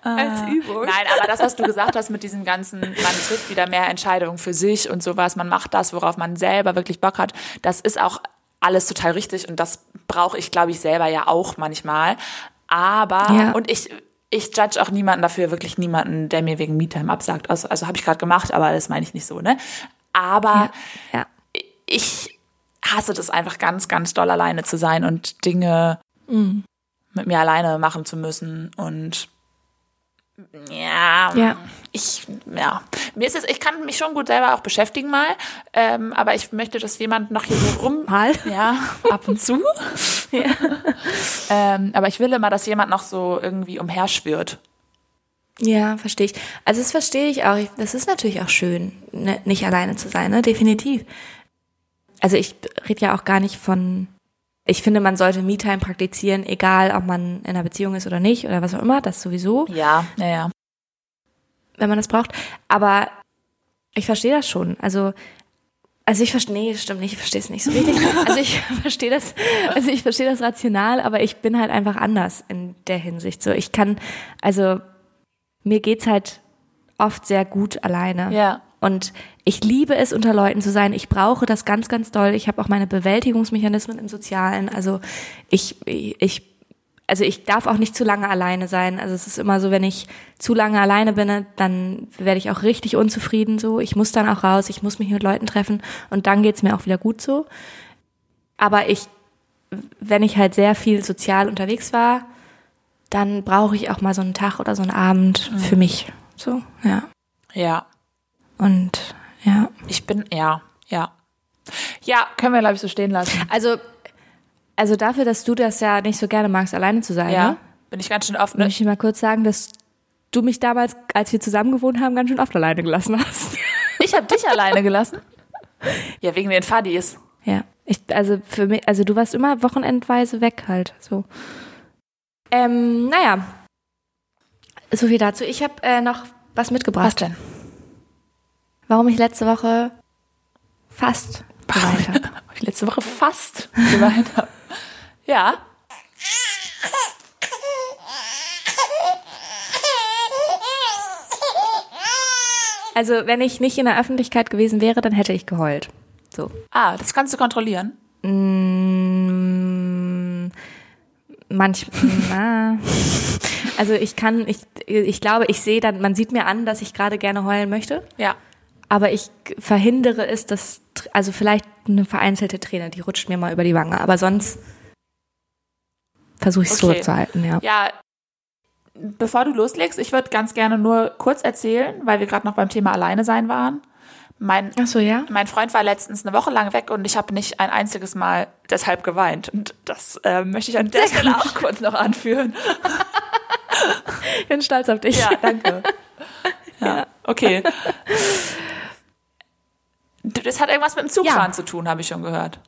Als Übung.
Nein, aber das, was du gesagt hast mit diesem ganzen, man trifft wieder mehr Entscheidungen für sich und sowas, man macht das, worauf man selber wirklich Bock hat, das ist auch alles total richtig und das brauche ich, glaube ich, selber ja auch manchmal. Aber,
Ja.
und ich, ich judge auch niemanden dafür, wirklich niemanden, der mir wegen MeTime absagt. Also, also habe ich gerade gemacht, aber das meine ich nicht so, ne? Aber
Ja.
ich hasse das einfach ganz, ganz doll alleine zu sein und Dinge mit mir alleine machen zu müssen und ja,
Ja.
Ich, ja, mir ist es, ich kann mich schon gut selber auch beschäftigen mal, ähm, aber ich möchte, dass jemand noch hier so rum, <laughs>
Mal.
ja, ab und zu, <laughs> ähm, aber ich will immer, dass jemand noch so irgendwie umherschwirrt.
Ja, verstehe ich. Also das verstehe ich auch. Das ist natürlich auch schön, ne, nicht alleine zu sein, ne? Definitiv. Also ich rede ja auch gar nicht von. Ich finde, man sollte Me-Time praktizieren, egal ob man in einer Beziehung ist oder nicht oder was auch immer, das sowieso,
Ja, ja, ja.
Wenn man das braucht. Aber ich verstehe das schon. Also, also ich verstehe, nee, stimmt nicht, ich verstehe es nicht so richtig. <laughs> Also ich <laughs> verstehe das, also ich verstehe das rational, aber ich bin halt einfach anders in der Hinsicht. So, ich kann, also mir geht's halt oft sehr gut alleine.
Ja.
Und ich liebe es, unter Leuten zu sein. Ich brauche das ganz, ganz doll. Ich habe auch meine Bewältigungsmechanismen im Sozialen. Also ich, ich, also ich darf auch nicht zu lange alleine sein. Also es ist immer so, wenn ich zu lange alleine bin, dann werde ich auch richtig unzufrieden so. Ich muss dann auch raus, ich muss mich mit Leuten treffen und dann geht's mir auch wieder gut so. Aber ich, wenn ich halt sehr viel sozial unterwegs war, dann brauche ich auch mal so einen Tag oder so einen Abend für mich. So, ja.
Ja.
Und ja.
Ich bin, ja, ja. Ja, können wir, glaube ich, so stehen lassen.
Also, also dafür, dass du das ja nicht so gerne magst, alleine zu sein,
Ja.
ne?
Bin ich ganz schön offen.
möchte ich mal kurz sagen, dass du mich damals, als wir zusammen gewohnt haben, ganz schön oft alleine gelassen hast. <laughs>
Ich habe dich alleine gelassen. Ja, wegen den Fadis.
ja. Ich, also für mich, also du warst immer wochenendweise weg halt, so. Ähm, naja. So viel dazu. Ich habe äh, noch was mitgebracht.
Was denn?
Warum ich letzte Woche fast <laughs> geweint habe.
Hab ich letzte Woche fast geweint habe. Ja.
Also wenn ich nicht in der Öffentlichkeit gewesen wäre, dann hätte ich geheult. So.
Ah, das kannst du kontrollieren.
Mm, manch, na, also ich kann, ich, ich glaube, ich sehe dann, man sieht mir an, dass ich gerade gerne heulen möchte,
Ja.
aber ich verhindere es, dass, also vielleicht eine vereinzelte Träne, die rutscht mir mal über die Wange, aber sonst versuche ich es
Okay.
zurückzuhalten, ja.
Ja. Bevor du loslegst, ich würde ganz gerne nur kurz erzählen, weil wir gerade noch beim Thema Alleine sein waren. Mein,
Ach so, ja?
mein Freund war letztens eine Woche lang weg und ich habe nicht ein einziges Mal deshalb geweint. Und das äh, möchte ich an der Stelle auch kurz noch anführen.
Ich bin stolz auf dich.
Ja, danke. Ja, okay. Du, Das hat irgendwas mit dem Zugfahren
Ja.
zu tun, habe ich schon gehört.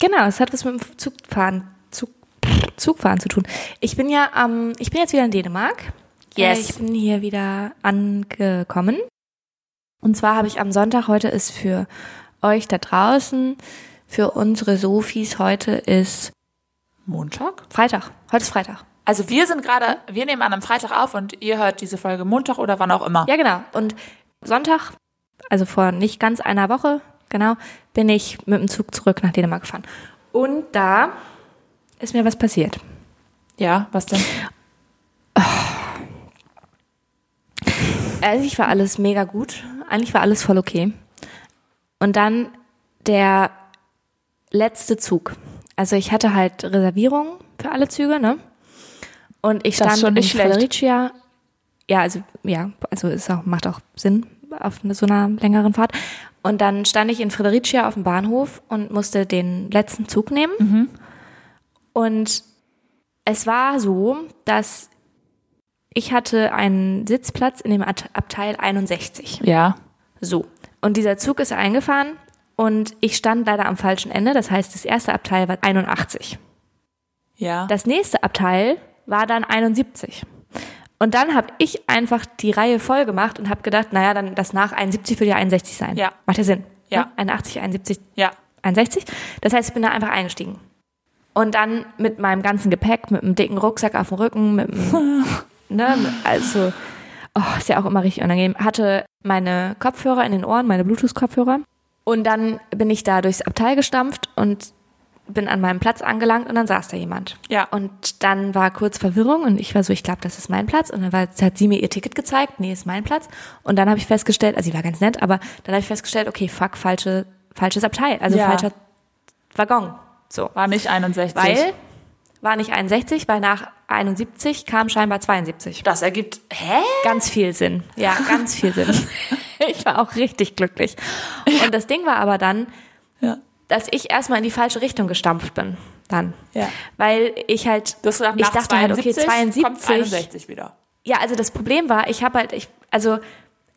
Genau, es hat was mit dem Zugfahren, Zug, Zugfahren zu tun. Ich bin ja am, ich bin jetzt wieder in Dänemark.
Yes.
Äh, Ich bin hier wieder angekommen. Und zwar habe ich am Sonntag, heute ist für euch da draußen, für unsere Sofis, heute ist
Montag?
Freitag. Heute ist Freitag.
Also wir sind gerade, wir nehmen an einem Freitag auf und ihr hört diese Folge Montag oder wann auch immer.
Ja, genau. Und Sonntag, also vor nicht ganz einer Woche, genau, bin ich mit dem Zug zurück nach Dänemark gefahren. Und da ist mir was passiert.
Ja, was denn?
Eigentlich war alles mega gut. Eigentlich war alles voll okay. Und dann der letzte Zug. Also ich hatte halt Reservierungen für alle Züge, ne? Und ich stand
schon nicht
in. Fredericia. Ja, also ja, also ist auch macht auch Sinn auf so einer längeren Fahrt. Und dann stand ich in Fredericia auf dem Bahnhof und musste den letzten Zug nehmen.
Mhm.
Und es war so, dass ich hatte einen Sitzplatz in dem Abteil 61.
Ja.
So. Und dieser Zug ist eingefahren und ich stand leider am falschen Ende. Das heißt, das erste Abteil war 81.
Ja.
Das nächste Abteil war dann 71. Und dann habe ich einfach die Reihe voll gemacht und habe gedacht, naja, dann das nach 71 wird ja 61 sein.
Ja.
Macht ja Sinn.
Ja.
Ne? 81, 71,
ja.
61. Das heißt, ich bin da einfach eingestiegen. Und dann mit meinem ganzen Gepäck, mit einem dicken Rucksack auf dem Rücken, mit einem, <laughs> ne, also, oh, ist ja auch immer richtig unangenehm, hatte meine Kopfhörer in den Ohren, meine Bluetooth-Kopfhörer. Und dann bin ich da durchs Abteil gestampft und bin an meinem Platz angelangt und dann saß da jemand.
Ja.
Und dann war kurz Verwirrung und ich war so, ich glaube, das ist mein Platz. Und dann war, hat sie mir ihr Ticket gezeigt, nee, ist mein Platz. Und dann habe ich festgestellt, also sie war ganz nett, aber dann habe ich festgestellt, okay, fuck, falsche, falsches Abteil, also
Ja.
falscher Waggon. So.
War nicht 61.
Weil war nicht 61, weil nach 71 kam scheinbar 72.
das ergibt. Hä?
Ganz viel Sinn. Ja, <laughs> ganz viel Sinn. Ich war auch richtig glücklich. Und das Ding war aber dann,
Ja.
dass ich erstmal in die falsche Richtung gestampft bin. Dann.
Ja.
Weil ich halt,
Du hast gesagt,
ich
nach
dachte halt, okay,
72 kommt
72,
61 wieder.
Ja, also das Problem war, ich habe halt, ich, also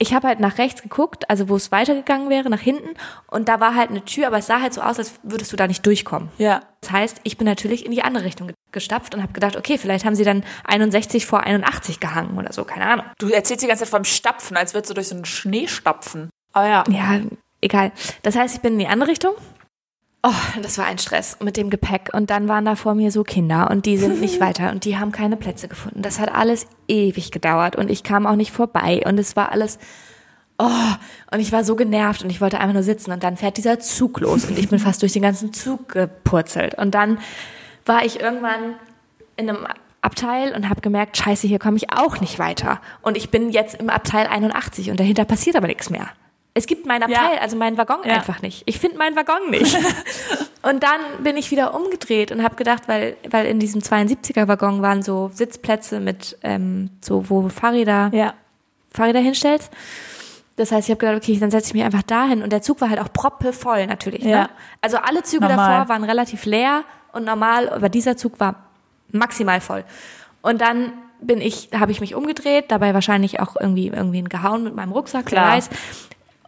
ich habe halt nach rechts geguckt, also wo es weitergegangen wäre, nach hinten. Und da war halt eine Tür, aber es sah halt so aus, als würdest du da nicht durchkommen.
Ja.
Das heißt, ich bin natürlich in die andere Richtung ge- gestapft und habe gedacht, okay, vielleicht haben sie dann 61 vor 81 gehangen oder so, keine Ahnung.
Du erzählst die ganze Zeit vom Stapfen, als würdest du durch so einen Schnee stapfen. Aber ja.
Ja, egal. Das heißt, ich bin in die andere Richtung. Oh, das war ein Stress mit dem Gepäck. Und dann waren da vor mir so Kinder und die sind nicht <laughs> weiter und die haben keine Plätze gefunden. Das hat alles ewig gedauert und ich kam auch nicht vorbei und es war alles. Oh, und ich war so genervt und ich wollte einfach nur sitzen und dann fährt dieser Zug los und ich bin <laughs> fast durch den ganzen Zug gepurzelt. Und dann war ich irgendwann in einem Abteil und habe gemerkt, scheiße, hier komme ich auch nicht weiter. Und ich bin jetzt im Abteil 81 und dahinter passiert aber nichts mehr. Es gibt mein Abteil,
Ja.
also meinen Waggon
Ja.
einfach nicht. Ich finde meinen Waggon nicht. <laughs> und dann bin ich wieder umgedreht und habe gedacht, weil, weil in diesem 72er-Waggon waren so Sitzplätze mit ähm, so, wo Fahrräder
Ja.
Fahrräder hinstellst. Das heißt, ich habe gedacht, okay, dann setze ich mich einfach dahin. Und der Zug war halt auch proppevoll natürlich.
Ja.
Ne? Also alle Züge
Normal.
davor waren relativ leer und normal, aber dieser Zug war maximal voll. Und dann bin ich, habe ich mich umgedreht, dabei wahrscheinlich auch irgendwie irgendwen gehauen mit meinem Rucksack,
Klar.
weiß.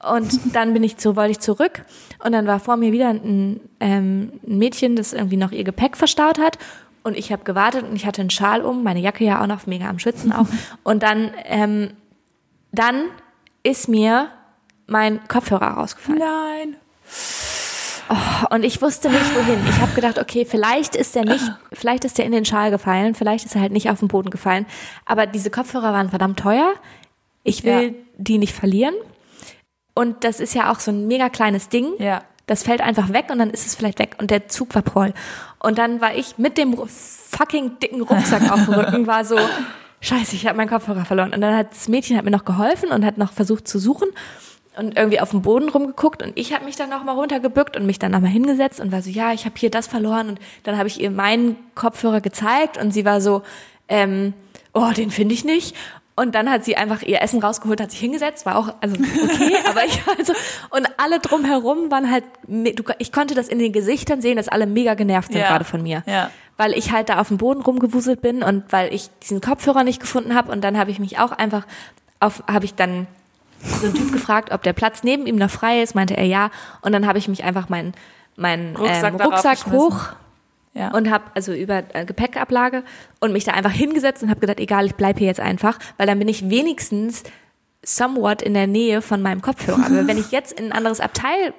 Und dann bin ich zu, wollte ich zurück und dann war vor mir wieder ein, ähm, ein Mädchen, das irgendwie noch ihr Gepäck verstaut hat. Und ich habe gewartet und ich hatte einen Schal um, meine Jacke ja auch noch, mega am Schwitzen auch. <laughs> Und dann, ähm, dann ist mir mein Kopfhörer rausgefallen.
Nein.
Und ich wusste nicht wohin. Ich habe gedacht, okay, vielleicht ist der nicht, vielleicht ist der in den Schal gefallen, vielleicht ist er halt nicht auf den Boden gefallen. Aber diese Kopfhörer waren verdammt teuer. Ich will
Ja.
die nicht verlieren. Und das ist ja auch so ein mega kleines Ding.
Ja.
Das fällt einfach weg und dann ist es vielleicht weg. Und der Zug war voll. Und dann war ich mit dem fucking dicken Rucksack auf dem Rücken, war so, <laughs> scheiße, ich habe meinen Kopfhörer verloren. Und dann hat das Mädchen hat mir noch geholfen und hat noch versucht zu suchen und irgendwie auf dem Boden rumgeguckt und ich habe mich dann noch mal runtergebückt und mich dann nochmal hingesetzt und war so, ja, ich habe hier das verloren und dann habe ich ihr meinen Kopfhörer gezeigt und sie war so, ähm, oh, den finde ich nicht. Und dann hat sie einfach ihr Essen rausgeholt, hat sich hingesetzt, war auch, also okay, <laughs> aber ich also, und alle drumherum waren halt, ich konnte das in den Gesichtern sehen, dass alle mega genervt sind
Ja.
gerade von mir.
Ja.
Weil ich halt da auf dem Boden rumgewuselt bin und weil ich diesen Kopfhörer nicht gefunden habe und dann habe ich mich auch einfach auf, habe ich dann so einen Typ gefragt, ob der Platz neben ihm noch frei ist, meinte er ja. Und dann habe ich mich einfach meinen meinen
Rucksack
ähm, Rucksack hoch
Ja.
und habe also über äh, Gepäckablage und mich da einfach hingesetzt und habe gedacht, egal, ich bleib hier jetzt einfach, weil dann bin ich wenigstens somewhat in der Nähe von meinem Kopfhörer. Aber wenn ich <laughs> jetzt in ein anderes Abteil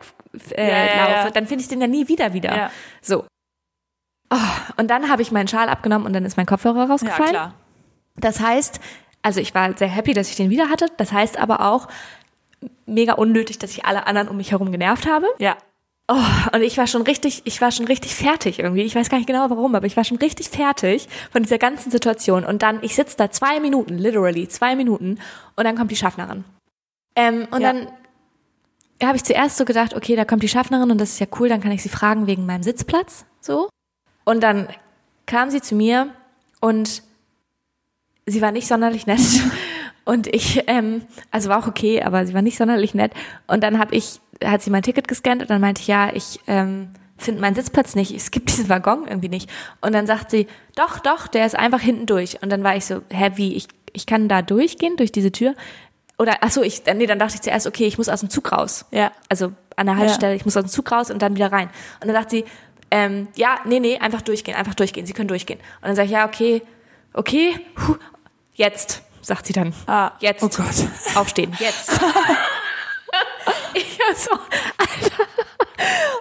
äh,
Ja, ja,
laufe,
ja.
dann finde ich den ja nie wieder wieder.
Ja.
So. Oh, und dann habe ich meinen Schal abgenommen und dann ist mein Kopfhörer
ja,
rausgefallen.
klar.
Das heißt, also ich war sehr happy, dass ich den wieder hatte. Das heißt aber auch mega unnötig, dass ich alle anderen um mich herum genervt habe.
Ja.
Oh, und ich war schon richtig, ich war schon richtig fertig irgendwie. Ich weiß gar nicht genau warum, aber ich war schon richtig fertig von dieser ganzen Situation. Und dann, ich sitze da zwei Minuten, literally zwei Minuten, und dann kommt die Schaffnerin. Ähm, und
Ja.
dann habe ich zuerst so gedacht, okay, da kommt die Schaffnerin und das ist ja cool, dann kann ich sie fragen wegen meinem Sitzplatz, so. Und dann kam sie zu mir und sie war nicht sonderlich nett. <laughs> Und ich, ähm, also war auch okay, aber sie war nicht sonderlich nett. Und dann habe ich, hat sie mein Ticket gescannt und dann meinte ich, ja, ich ähm, finde meinen Sitzplatz nicht. Es gibt diesen Waggon irgendwie nicht. Und dann sagt sie, doch, doch, der ist einfach hinten durch. Und dann war ich so, hä, wie, ich, ich kann da durchgehen, durch diese Tür? Oder, ach so, ich, nee, dann dachte ich zuerst, okay, ich muss aus dem Zug raus.
Ja.
Also an der Haltestelle, ich muss aus dem Zug raus und dann wieder rein. Und dann sagt sie, ähm, ja, nee, nee, einfach durchgehen, einfach durchgehen, Sie können durchgehen. Und dann sage ich, ja, okay, okay, puh, jetzt, sagt sie dann.
Ah,
jetzt.
oh Gott.
Aufstehen, jetzt. <laughs> <laughs> so, Alter.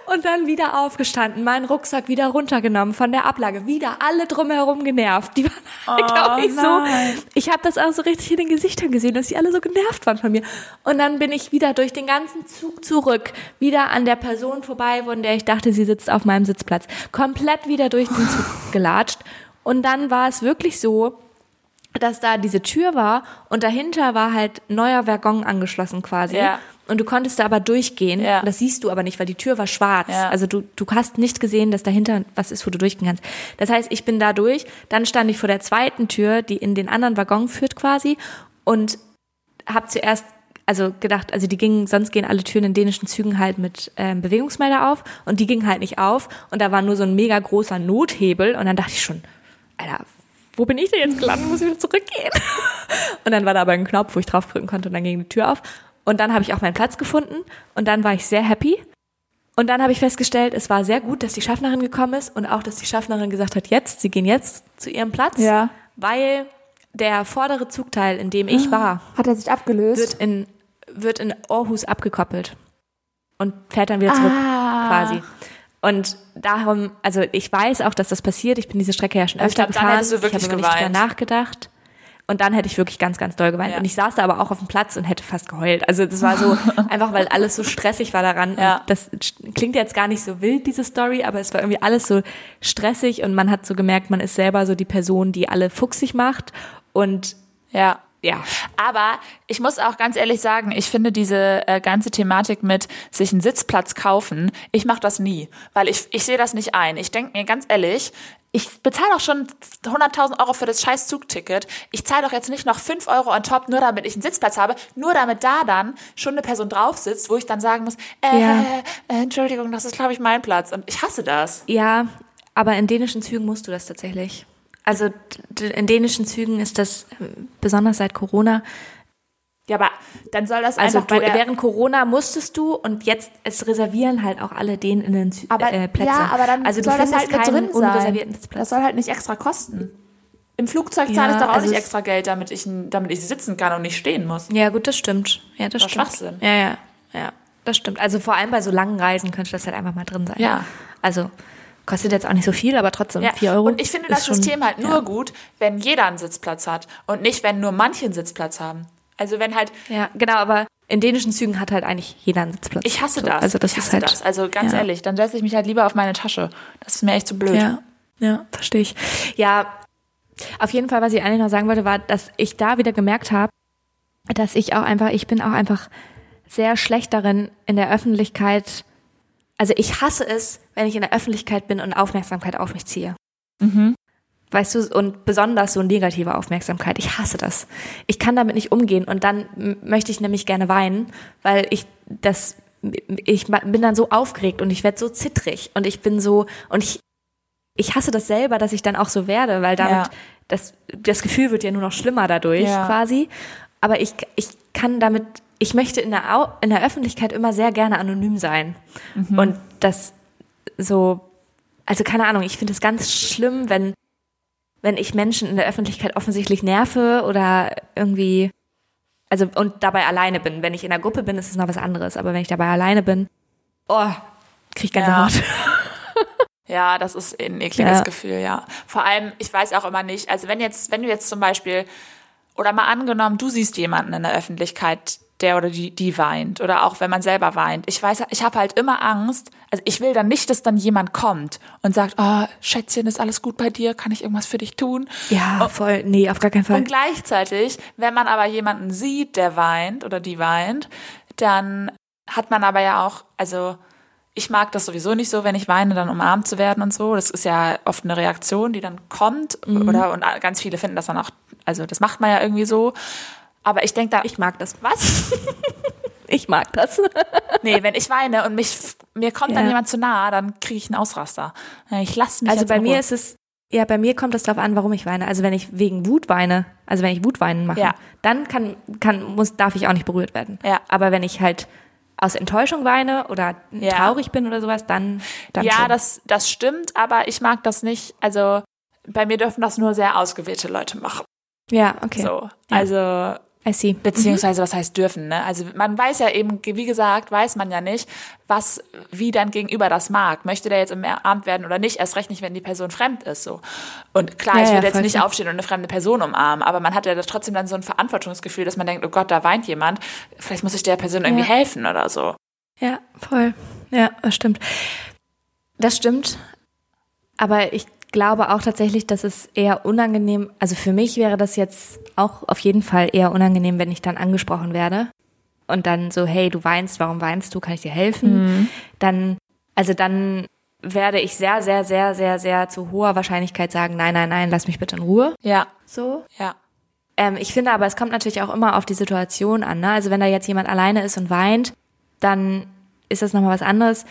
Und dann wieder aufgestanden, meinen Rucksack wieder runtergenommen von der Ablage, wieder alle drumherum genervt. Die waren,
Oh,
glaube ich,
nein.
so. Ich habe das auch so richtig in den Gesichtern gesehen, dass die alle so genervt waren von mir. Und dann bin ich wieder durch den ganzen Zug zurück, wieder an der Person vorbei, von der ich dachte, sie sitzt auf meinem Sitzplatz. Komplett wieder durch den Zug <sighs> gelatscht. Und dann war es wirklich so, dass da diese Tür war und dahinter war halt neuer Waggon angeschlossen quasi.
Ja.
Und du konntest da aber durchgehen.
Ja.
Das siehst du aber nicht, weil die Tür war schwarz.
Ja.
Also du, du hast nicht gesehen, dass dahinter was ist, wo du durchgehen kannst. Das heißt, ich bin da durch, dann stand ich vor der zweiten Tür, die in den anderen Waggon führt quasi und habe zuerst also gedacht, also die gingen, sonst gehen alle Türen in dänischen Zügen halt mit ähm, Bewegungsmelder auf und die gingen halt nicht auf und da war nur so ein mega großer Nothebel und dann dachte ich schon, Alter, wo bin ich denn jetzt gelandet? Muss ich wieder zurückgehen? <laughs> Und dann war da aber ein Knopf, wo ich draufdrücken konnte und dann ging die Tür auf. Und dann habe ich auch meinen Platz gefunden und dann war ich sehr happy. Und dann habe ich festgestellt, es war sehr gut, dass die Schaffnerin gekommen ist und auch, dass die Schaffnerin gesagt hat, jetzt, sie gehen jetzt zu ihrem Platz,
Ja.
weil der vordere Zugteil, in dem ich war,
Hat er sich abgelöst?
wird in, wird in Aarhus abgekoppelt und fährt dann wieder zurück
Ah.
quasi. Und darum, also ich weiß auch, dass das passiert. Ich bin diese Strecke ja schon
Also ich
öfter
glaub, dann
gefahren.
hättest du wirklich
ich habe nicht drüber nachgedacht. Und dann hätte ich wirklich ganz, ganz doll geweint.
Ja.
Und ich saß da aber auch auf dem Platz und hätte fast geheult. Also das war so, <laughs> einfach weil alles so stressig war daran.
Ja.
Das klingt jetzt gar nicht so wild, diese Story, aber es war irgendwie alles so stressig und man hat so gemerkt, man ist selber so die Person, die alle fuchsig macht. Und
Ja.
ja,
Aber ich muss auch ganz ehrlich sagen, ich finde diese äh, ganze Thematik mit sich einen Sitzplatz kaufen, ich mache das nie, weil ich, ich sehe das nicht ein. Ich denke mir ganz ehrlich, ich bezahle doch schon 100.000 Euro für das scheiß Zugticket. Ich zahle doch jetzt nicht noch 5 Euro on top, nur damit ich einen Sitzplatz habe, nur damit da dann schon eine Person drauf sitzt, wo ich dann sagen muss, äh,
Ja.
äh, Entschuldigung, das ist, glaube ich, mein Platz. Und ich hasse das.
Ja, aber in dänischen Zügen musst du das tatsächlich. Also in dänischen Zügen ist das äh, besonders seit Corona.
Ja, aber dann soll das
Also
einfach
du, während Corona musstest du und jetzt es reservieren halt auch alle denen in den
Aber,
äh, Plätze.
ja, aber dann
also du
soll das halt mit drin sein. Das soll halt nicht extra kosten. Im Flugzeug
Ja,
zahle ich doch auch
also
nicht extra Geld, damit ich, damit ich sitzen kann und nicht stehen muss.
Ja, gut, das stimmt. Ja, das
Doch
stimmt.
Schwachsinn.
Ja, ja, ja, das stimmt. Also vor allem bei so langen Reisen könnte das halt einfach mal drin sein.
Ja.
Also kostet jetzt auch nicht so viel, aber trotzdem
Ja.
4 Euro.
Und ich finde das
schon-
System halt nur
ja.
gut, wenn jeder einen Sitzplatz hat und nicht, wenn nur manche einen Sitzplatz haben. Also wenn halt,
Ja, genau, aber in dänischen Zügen hat halt eigentlich jeder einen Sitzplatz.
ich hasse das.
Also das
ich hasse
ist halt,
das. Also ganz
ja.
ehrlich, dann setze ich mich halt lieber auf meine Tasche. Das ist mir echt zu blöd.
Ja, ja, verstehe ich. Ja, auf jeden Fall, was ich eigentlich noch sagen wollte, war, dass ich da wieder gemerkt habe, dass ich auch einfach, ich bin auch einfach sehr schlecht darin, in der Öffentlichkeit, also ich hasse es, wenn ich in der Öffentlichkeit bin und Aufmerksamkeit auf mich ziehe. Weißt du, und besonders so negative Aufmerksamkeit. Ich hasse das. Ich kann damit nicht umgehen und dann möchte ich nämlich gerne weinen, weil ich das, ich bin dann so aufgeregt und ich werde so zittrig und ich bin so, und ich, ich hasse das selber, dass ich dann auch so werde, weil damit
Ja.
das, das Gefühl wird ja nur noch schlimmer dadurch
Ja.
quasi. Aber ich, ich kann damit, ich möchte in der, Au- in der Öffentlichkeit immer sehr gerne anonym sein.
Mhm.
Und das so, also keine Ahnung, ich finde es ganz schlimm, wenn, wenn ich Menschen in der Öffentlichkeit offensichtlich nerve oder irgendwie, also und dabei alleine bin. Wenn ich in der Gruppe bin, ist es noch was anderes, aber wenn ich dabei alleine bin, oh, krieg ich Gänsehaut. <laughs> <laughs>
Ja, das ist ein ekliges
Ja.
Gefühl, ja. Vor allem, ich weiß auch immer nicht, also wenn jetzt, wenn du jetzt zum Beispiel, oder mal angenommen, du siehst jemanden in der Öffentlichkeit, der oder die, die weint, oder auch wenn man selber weint. Ich weiß, ich habe halt immer Angst, also ich will dann nicht, dass dann jemand kommt und sagt, oh, Schätzchen, ist alles gut bei dir? Kann ich irgendwas für dich tun?
Ja, voll, nee, auf gar keinen Fall.
Und gleichzeitig, wenn man aber jemanden sieht, der weint oder die weint, dann hat man aber ja auch, also ich mag das sowieso nicht so, wenn ich weine, dann umarmt zu werden und so. Das ist ja oft eine Reaktion, die dann kommt. Oder und ganz viele finden das dann auch, also das macht man ja irgendwie so. Aber ich denke da,
Ich mag das.
was? <laughs>
Ich mag das. <laughs>
nee, wenn ich weine und mich, mir kommt dann
Ja.
jemand zu nahe, dann kriege ich einen Ausraster. Ich lasse mich
Also bei mir ist es, ja, bei mir kommt es darauf an, warum ich weine. Also wenn ich wegen Wut weine, also wenn ich Wutweinen mache,
Ja.
dann kann, kann, muss, darf ich auch nicht berührt werden.
Ja.
Aber wenn ich halt aus Enttäuschung weine oder
Ja.
traurig bin oder sowas, dann, dann
ja,
schon.
das, das stimmt, aber ich mag das nicht. Also bei mir dürfen das nur sehr ausgewählte Leute machen.
ja, okay.
So.
Ja.
Also,
I see.
beziehungsweise was heißt dürfen, ne? Also man weiß ja eben, wie gesagt, weiß man ja nicht, was, wie dein Gegenüber das mag. Möchte der jetzt umarmt werden oder nicht? Erst recht nicht, wenn die Person fremd ist, so. Und klar,
Ja,
ich
ja,
würde jetzt
voll
nicht
klar.
aufstehen und eine fremde Person umarmen, aber man hat ja trotzdem dann so ein Verantwortungsgefühl, dass man denkt, oh Gott, da weint jemand. Vielleicht muss ich der Person irgendwie
Ja.
helfen oder so.
Ja, voll. Ja, das stimmt. Das stimmt. Aber ich glaube auch tatsächlich, dass es eher unangenehm, also für mich wäre das jetzt auch auf jeden Fall eher unangenehm, wenn ich dann angesprochen werde und dann so, hey, du weinst, warum weinst du, kann ich dir helfen? Dann, also dann werde ich sehr, sehr, sehr, sehr, sehr zu hoher Wahrscheinlichkeit sagen, nein, nein, nein, lass mich bitte in Ruhe.
Ja,
So.
ja.
Ähm, ich finde aber, es kommt natürlich auch immer auf die Situation an. Ne? Also wenn da jetzt jemand alleine ist und weint, dann ist das nochmal was anderes.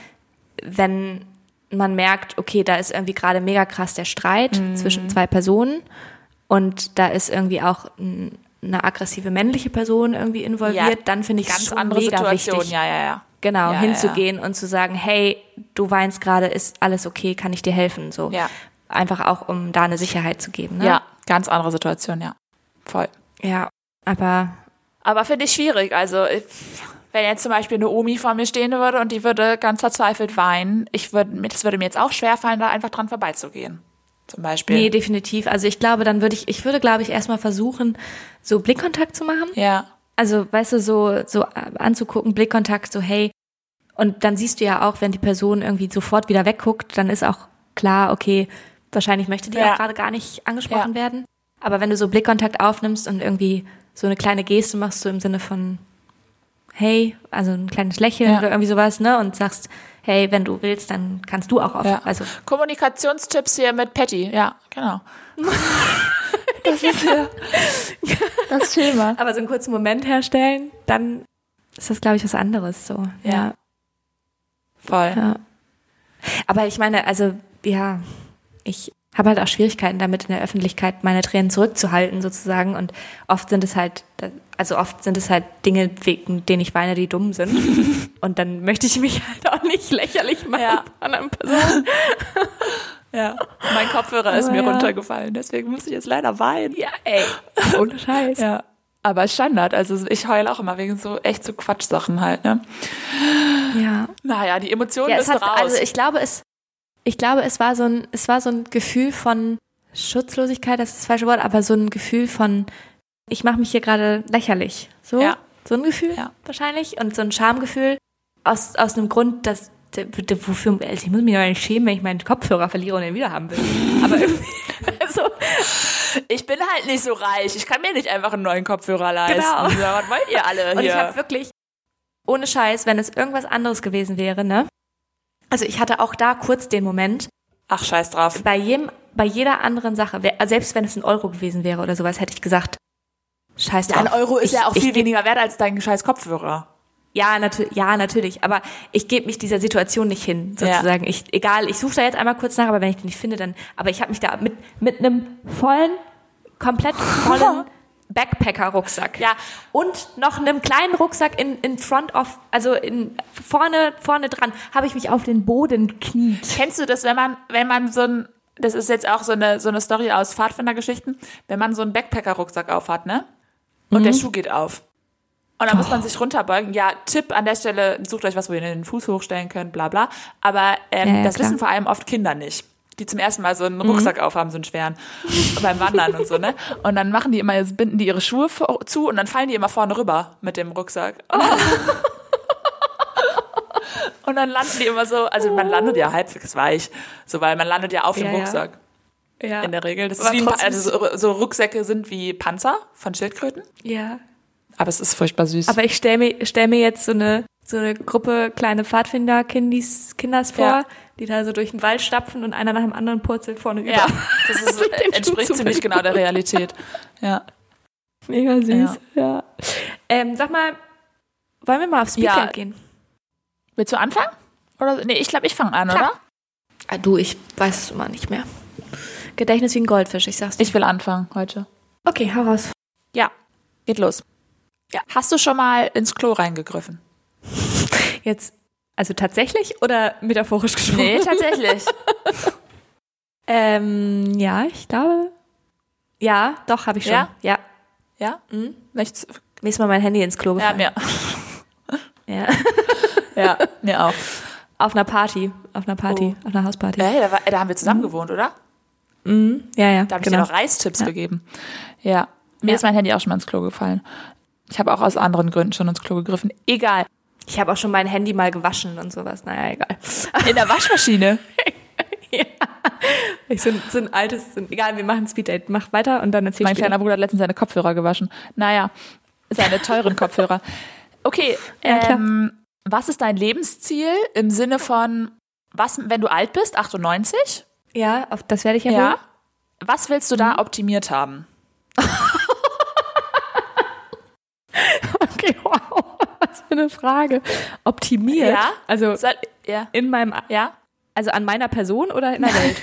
Wenn man merkt, okay, da ist irgendwie gerade mega krass der Streit zwischen zwei Personen und da ist irgendwie auch ein, eine aggressive männliche Person irgendwie involviert, dann finde ich es
ganz
schon
andere
mega
Situation.
wichtig.
Ja, ja, ja.
Genau,
Ja,
hinzugehen und zu sagen, hey, du weinst gerade, ist alles okay, kann ich dir helfen? So.
Ja.
Einfach auch, um da eine Sicherheit zu geben. Ne?
Ja, ganz andere Situation, ja. Voll.
Ja. Aber
Aber finde ich schwierig. Also, ich- wenn jetzt zum Beispiel eine Omi vor mir stehen würde und die würde ganz verzweifelt weinen, ich würde, es würde mir jetzt auch schwerfallen, da einfach dran vorbeizugehen. Zum Beispiel.
nee, definitiv. Also ich glaube, dann würde ich, ich würde, glaube ich, erstmal versuchen, so Blickkontakt zu machen.
ja.
Also, weißt du, so, so anzugucken, Blickkontakt, so, hey. Und dann siehst du ja auch, wenn die Person irgendwie sofort wieder wegguckt, dann ist auch klar, okay, wahrscheinlich möchte die
Ja.
auch gerade gar nicht angesprochen
Ja.
werden. Aber wenn du so Blickkontakt aufnimmst und irgendwie so eine kleine Geste machst, so im Sinne von, hey, also ein kleines Lächeln
Ja.
oder irgendwie sowas, ne, und sagst, hey, wenn du willst, dann kannst du auch auf,
ja.
also,
Kommunikationstipps hier mit Patty. Ja, genau. <laughs> das ist ja das Thema.
aber so einen kurzen Moment herstellen, dann ist das, glaube ich, was anderes, so,
Ja.
ja.
Voll.
Ja. Aber ich meine, also ja, ich habe halt auch Schwierigkeiten damit in der Öffentlichkeit meine Tränen zurückzuhalten sozusagen und oft sind es halt also oft sind es halt Dinge wegen denen ich weine, die dumm sind <laughs> und dann möchte ich mich halt auch nicht lächerlich machen
Ja.
Person. <laughs>
Ja. Mein Kopfhörer ist
Aber
mir
ja.
runtergefallen, deswegen muss ich jetzt leider weinen.
Ja, ey, ohne Scheiß.
Ja. Aber Standard, also ich heule auch immer wegen so echt so Quatschsachen halt, ne?
Ja.
Naja, die Emotionen
Ja,
müssen
hat,
raus.
also ich glaube, es, ich glaube, es war so ein, es war so ein Gefühl von Schutzlosigkeit, das ist das falsche Wort, aber so ein Gefühl von, ich mache mich hier gerade lächerlich. So,
Ja.
so ein Gefühl
Ja.
wahrscheinlich und so ein Schamgefühl aus, aus einem Grund, dass, wofür, also ich muss mich doch nicht schämen, wenn ich meinen Kopfhörer verliere und den wieder haben will. Aber irgendwie, <laughs> also,
ich bin halt nicht so reich. Ich kann mir nicht einfach einen neuen Kopfhörer leisten.
Genau.
Ja, was wollt ihr alle
Und ich
hier?
habe wirklich, ohne Scheiß, wenn es irgendwas anderes gewesen wäre, ne? Also ich hatte auch da kurz den Moment,
Ach, scheiß drauf.
bei jedem, bei jeder anderen Sache, selbst wenn es ein Euro gewesen wäre oder sowas, hätte ich gesagt, scheiß drauf.
Ein Euro ist
ich,
ja auch viel weniger wert als dein scheiß Kopfhörer.
Ja, natürlich, ja, natürlich. Aber ich gebe mich dieser Situation nicht hin,
Ja.
sozusagen. Ich, egal, ich suche da jetzt einmal kurz nach, aber wenn ich den nicht finde, dann. Aber ich habe mich da mit mit einem vollen, komplett vollen <laughs> Backpacker-Rucksack.
Ja.
Und noch einem kleinen Rucksack in, in front of, also in vorne, vorne dran, habe ich mich auf den Boden gekniet.
Kennst du das, wenn man, wenn man so ein, das ist jetzt auch so eine, so eine Story aus Pfadfindergeschichten, wenn man so einen Backpacker-Rucksack aufhat, ne? Und der Schuh geht auf. Und dann muss man sich runterbeugen. Ja, Tipp an der Stelle, sucht euch was, wo ihr den Fuß hochstellen könnt, bla bla. Aber ähm,
Ja,
das
klar.
wissen vor allem oft Kinder nicht. Die zum ersten Mal so einen Rucksack aufhaben, so einen schweren, <laughs> beim Wandern und so, ne? Und dann machen die immer, binden die ihre Schuhe vor, zu und dann fallen die immer vorne rüber mit dem Rucksack. Und dann <laughs> <laughs> landen die immer so, also man landet ja halbwegs weich, so weil man landet ja auf dem
Ja, ja.
Rucksack
Ja.
In der Regel. Das ist wie ein, also so, so Rucksäcke sind wie Panzer von Schildkröten,
Ja.
aber es ist furchtbar süß.
Aber ich stelle mir, stell mir jetzt so eine, so eine Gruppe kleine Pfadfinder-Kindis Kinders vor,
Ja.
die da so durch den Wald stapfen und einer nach dem anderen purzelt vorne
ja,
über.
das ist, <laughs>
Mit den
entspricht ziemlich genau der Realität. Ja.
Mega
süß,
ja. Ähm, sag mal, wollen wir mal aufs Speedlight
Ja.
gehen?
Willst du anfangen? Oder nee, ich glaube, ich fange an,
Klar.
oder?
Ah, du, ich weiß es immer nicht mehr. Gedächtnis wie ein Goldfisch, ich sag's dir.
Ich will anfangen heute.
Okay, hau raus.
Ja, geht los. Ja. Hast du schon mal ins Klo reingegriffen? <laughs>
Jetzt, also tatsächlich oder metaphorisch gesprochen?
Nee, tatsächlich. <laughs>
Ähm, ja, ich glaube. Ja, doch, habe ich schon.
Ja?
Ja.
ja?
Mhm.
Nichts.
Mir ist mal mein Handy ins Klo
Ja,
gefallen.
mir. <laughs>
Ja.
Ja, mir auch.
Auf einer Party. Auf einer Party. Auf einer Hausparty.
Ey, da, war, da haben wir zusammen gewohnt, oder?
Mhm. Ja, ja.
Da habe ich
genau.
dir noch Reistipps gegeben. Ja. Mir ist mein Handy auch schon mal ins Klo gefallen. Ich habe auch aus anderen Gründen schon ins Klo gegriffen. Egal.
Ich habe auch schon mein Handy mal gewaschen und sowas. Naja, egal. <laughs>
In der Waschmaschine. <laughs>
Ich so, ein- so ein altes, so ein, egal, wir machen Speeddate. Mach weiter und dann erzähl
mein
ich
kleiner Bruder hat letztens seine Kopfhörer gewaschen. Naja, seine teuren Kopfhörer. Okay,
Ja,
ähm, was ist dein Lebensziel im Sinne von, was, wenn du alt bist, 98?
Ja, auf, das werde ich ja,
Ja. Was willst du da optimiert haben? <laughs>
Okay, wow. Was für eine Frage. Optimiert?
Ja?
Also
Soll, ja.
in meinem,
Ja?
also an meiner Person oder in der Welt?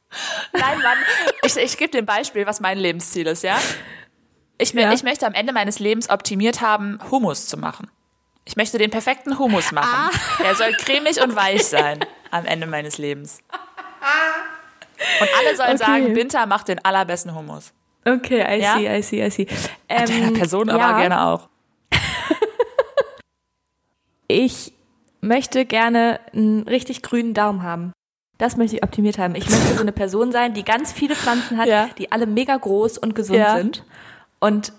<laughs>
Nein, Mann, ich, ich gebe dir ein Beispiel, was mein Lebensziel ist, ja? Ich,
Ja.
ich möchte am Ende meines Lebens optimiert haben, Hummus zu machen. Ich möchte den perfekten Hummus machen. Der soll cremig und weich <laughs> sein am Ende meines Lebens. Und alle sollen
Okay.
sagen, Winter macht den allerbesten Hummus.
Okay, I
Ja?
see, I see, I see. Ähm,
Person aber
ja,
gerne auch. <laughs>
Ich möchte gerne einen richtig grünen Daumen haben. Das möchte ich optimiert haben. Ich möchte so eine Person sein, die ganz viele Pflanzen hat,
Ja.
die alle mega groß und gesund
Ja.
sind. Und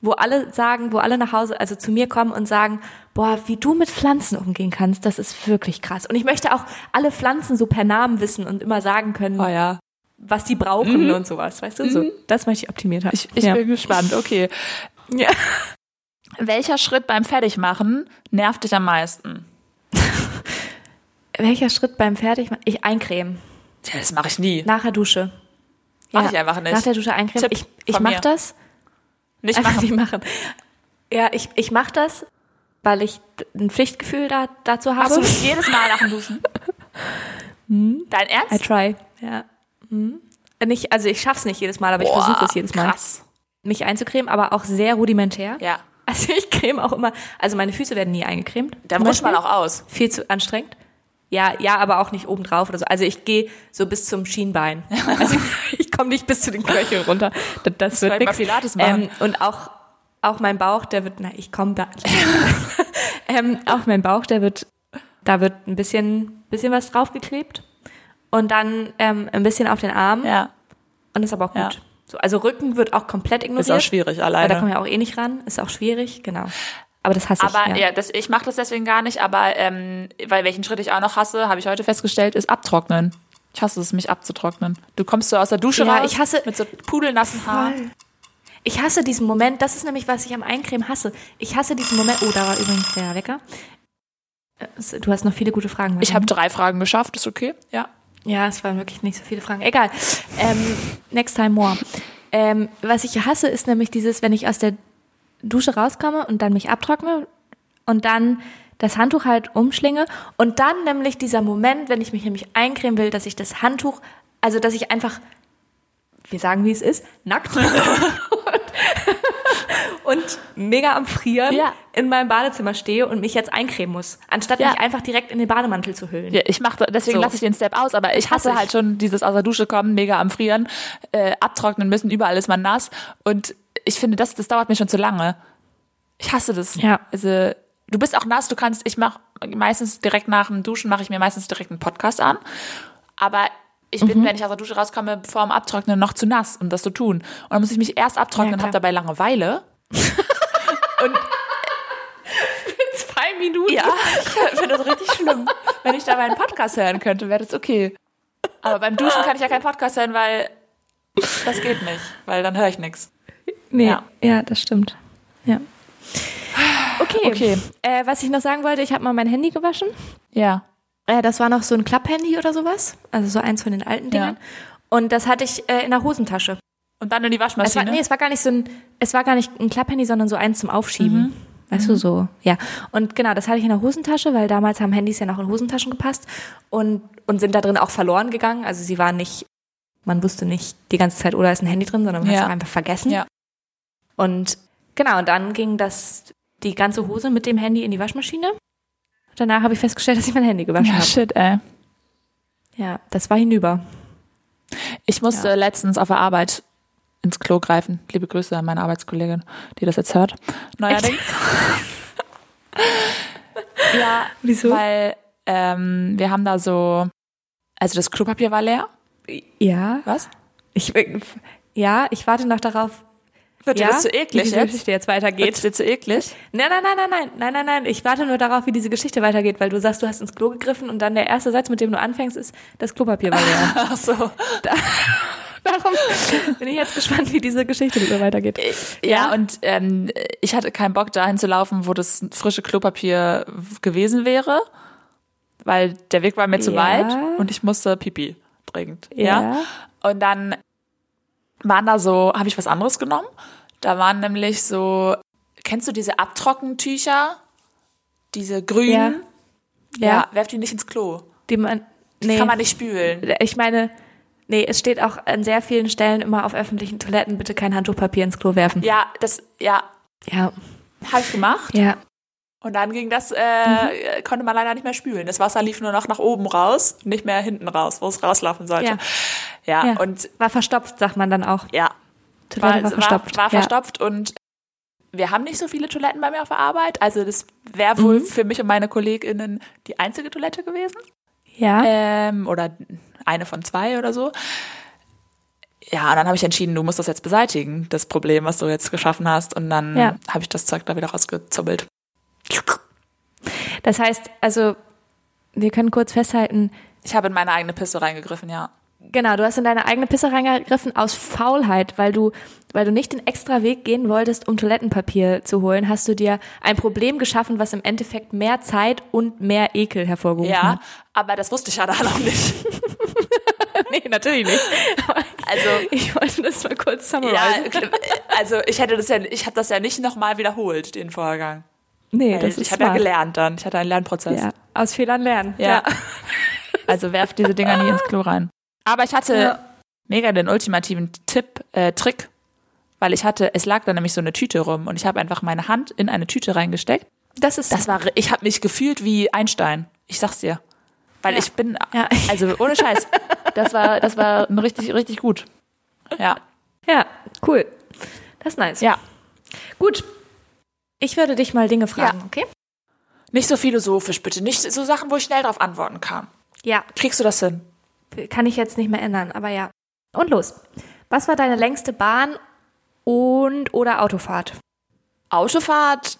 wo alle sagen, wo alle nach Hause, also zu mir kommen und sagen, boah, wie du mit Pflanzen umgehen kannst, das ist wirklich krass. Und ich möchte auch alle Pflanzen so per Namen wissen und immer sagen können,
Oh ja.
was die brauchen und sowas, weißt du? So, das möchte ich optimiert haben.
Ich, ich
ja.
bin gespannt, okay.
Ja.
Welcher Schritt beim Fertigmachen nervt dich am meisten? <laughs>
Welcher Schritt beim Fertigmachen? Ich eincremen.
Tja, das mache ich nie.
Nachher Dusche.
Mach ich einfach nicht.
Nach der Dusche eincremen.
Tipp
Ich, ich
von
mach
mir.
das.
Nicht
Einfach
machen.
nicht machen. Ja, ich, ich mach das, weil ich ein Pflichtgefühl da, dazu habe.
Machst du jedes Mal nach dem Duschen? <laughs> Dein
I
Ernst?
try. Ja. Mhm. Nicht, also ich schaff's nicht jedes Mal, aber ich
Boah,
versuche es jedes Mal.
Krass.
Mich einzucremen, aber auch sehr rudimentär.
Ja. <laughs>
Also ich creme auch immer, also meine Füße werden nie eingecremt.
Dann
zum
rutscht man auch aus.
Viel zu anstrengend. Ja, ja, aber auch nicht obendrauf oder so. Also ich gehe so bis zum Schienbein. <laughs> Also ich komme nicht bis zu den Knöcheln runter. Das, das wird nix.
Pilates machen.
Ähm, und auch, auch mein Bauch, der wird, na, ich komme da. <laughs> ähm, auch mein Bauch, der wird, da wird ein bisschen, bisschen was draufgeklebt. Und dann ähm, ein bisschen auf den Arm.
Ja.
Und ist aber auch gut.
Ja.
So, also Rücken wird auch komplett ignoriert.
Ist auch schwierig
Weil da
alleine.
kommen wir auch eh nicht ran. Ist auch schwierig, genau. Aber das hasse
Aber
ich.
ja, das, ich mache das deswegen gar nicht, aber ähm, weil welchen Schritt ich auch noch hasse, habe ich heute festgestellt, ist abtrocknen. Ich hasse es, mich abzutrocknen. Du kommst so aus der Dusche
Ja,
raus
ich hasse-
mit so pudelnassen Haaren.
Ich hasse diesen Moment, das ist nämlich, was ich am Eincremen hasse. Ich hasse diesen Moment, oh, da war übrigens der Wecker. Äh, Du hast noch viele gute Fragen.
Ich habe drei Fragen geschafft, ist okay? Ja.
Ja, es waren wirklich nicht so viele Fragen. Egal. Ähm, next time more. Ähm, was ich hasse, ist nämlich dieses, wenn ich aus der Dusche rauskomme und dann mich abtrockne und dann das Handtuch halt umschlinge und dann nämlich dieser Moment, wenn ich mich nämlich eincremen will, dass ich das Handtuch, also dass ich einfach, wir sagen wie es ist, nackt und, <laughs> und mega am Frieren
Ja.
in meinem Badezimmer stehe und mich jetzt eincremen muss, anstatt
Ja.
mich einfach direkt in den Bademantel zu hüllen.
Ja, ich mache deswegen
So.
lasse ich den Step aus, aber ich hasse
hasse ich.
halt schon dieses aus der Dusche kommen, mega am Frieren, äh, abtrocknen müssen, überall ist man nass und ich finde, das, das dauert mir schon zu lange. Ich hasse das.
Ja.
Also du bist auch nass, du kannst, ich mache meistens direkt nach dem Duschen mache ich mir meistens direkt einen Podcast an, aber ich
Mhm.
bin, wenn ich aus der Dusche rauskomme, vor dem Abtrocknen noch zu nass, um das zu tun. Und dann muss ich mich erst abtrocknen und habe dabei Langeweile. <laughs>
Zwei Minuten.
Ja, ich finde das richtig schlimm. Wenn ich dabei einen Podcast hören könnte, wäre das okay. Aber beim Duschen kann ich ja keinen Podcast hören, weil das geht nicht, weil dann höre ich nichts.
Nee,
Ja.
ja. das stimmt. Ja. Okay.
Okay.
Äh, was ich noch sagen wollte, ich habe mal mein Handy gewaschen.
Ja.
Äh, das war noch so ein Klapphandy oder sowas. Also so eins von den alten Dingern. Und das hatte ich äh, in der Hosentasche.
Und dann in die
Es war,
Waschmaschine.
nee, es war gar nicht so ein, es war gar nicht ein Klapphandy, sondern so eins zum Aufschieben. Weißt du, so, ja. Und genau, das hatte ich in der Hosentasche, weil damals haben Handys ja noch in Hosentaschen gepasst und, und sind da drin auch verloren gegangen. Also sie waren nicht, man wusste nicht die ganze Zeit, oder ist ein Handy drin, sondern man hat
Ja.
es auch einfach vergessen.
Ja.
Und genau, und dann ging das, die ganze Hose mit dem Handy in die Waschmaschine. Danach habe ich festgestellt, dass ich mein Handy gewaschen
ja,
habe.
shit, ey.
Ja, das war hinüber.
Ich musste
Ja.
letztens auf der Arbeit ins Klo greifen. Liebe Grüße an meine Arbeitskollegin, die das jetzt hört. Neuerdings. <laughs> ja,
Wieso?
weil ähm, wir haben da so, also das Klopapier war leer.
Ja.
Was?
Ich, ja, ich warte noch darauf,
Wird
ja,
dir das zu
wie
eklig
diese
jetzt?
Geschichte jetzt
Geht
weitergeht.
dir zu eklig?
Nein, nein, nein, nein, nein, nein, nein, nein. Ich warte nur darauf, wie diese Geschichte weitergeht, weil du sagst, du hast ins Klo gegriffen und dann der erste Satz, mit dem du anfängst, ist, das Klopapier war leer. <laughs>
Ach so. <laughs>
Darum bin ich jetzt gespannt, wie diese Geschichte wieder weitergeht.
Ja, und ähm, ich hatte keinen Bock, dahin zu laufen, wo das frische Klopapier gewesen wäre, weil der Weg war mir zu
Ja.
weit und ich musste Pipi dringend. Ja.
Ja.
Und dann waren da so, habe ich was anderes genommen? Da waren nämlich so, kennst du diese Abtrockentücher? Diese grünen?
Ja.
Ja,
Ja.
werf die nicht ins Klo.
Die man,
Die
nee,
kann man nicht spülen.
ich meine, Nee, es steht auch an sehr vielen Stellen immer auf öffentlichen Toiletten, bitte kein Handtuchpapier ins Klo werfen.
Ja, das, ja,
Ja.
habe ich gemacht.
Ja.
Und dann ging das, äh, konnte man leider nicht mehr spülen. Das Wasser lief nur noch nach oben raus, nicht mehr hinten raus, wo es rauslaufen sollte.
Ja.
Ja,
ja.
und
war verstopft, sagt man dann auch.
ja,
Toilette war, verstopft.
War, war
ja.
verstopft und wir haben nicht so viele Toiletten bei mir auf der Arbeit. Also das wäre wohl
Mhm.
für mich und meine KollegInnen die einzige Toilette gewesen.
Ja.
Ähm, oder eine von zwei oder so. Ja, und dann habe ich entschieden, du musst das jetzt beseitigen, das Problem, was du jetzt geschaffen hast. Und dann
Ja.
habe ich das Zeug da wieder rausgezubbelt.
Das heißt, also, wir können kurz festhalten,
Ich habe in meine eigene Pisse reingegriffen, ja.
Genau, du hast in deine eigene Pisse reingegriffen aus Faulheit, weil du, weil du nicht den extra Weg gehen wolltest, um Toilettenpapier zu holen, hast du dir ein Problem geschaffen, was im Endeffekt mehr Zeit und mehr Ekel hervorgerufen
Ja,
hat.
aber das wusste ich ja da noch nicht. <laughs>
Nee, natürlich nicht.
Also,
ich wollte das mal kurz
ja,
summarisen.
also ich hätte das ja, ich habe das ja nicht nochmal wiederholt, den Vorgang.
nee,
Weil
das ist
ich habe ja gelernt dann. Ich hatte einen Lernprozess.
Ja, aus Fehlern lernen.
Ja. Also werft diese Dinger nie ins Klo rein. Aber ich hatte
Ja.
mega den ultimativen Tipp, äh, Trick, weil ich hatte, es lag da nämlich so eine Tüte rum und ich habe einfach meine Hand in eine Tüte reingesteckt.
Das ist
Das war, ich habe mich gefühlt wie Einstein. Ich sag's dir. Weil
Ja.
ich bin,
Ja. <laughs>
also ohne Scheiß. Das war, das war richtig, richtig gut. Ja.
ja cool. Das ist nice.
Ja.
Gut. Ich würde dich mal Dinge fragen,
Ja.
okay?
Nicht so philosophisch, bitte. Nicht so Sachen, wo ich schnell drauf antworten kann.
Ja,
Kriegst du das hin?
Kann ich jetzt nicht mehr ändern, aber ja. Und los. Was war deine längste Bahn und oder Autofahrt?
Autofahrt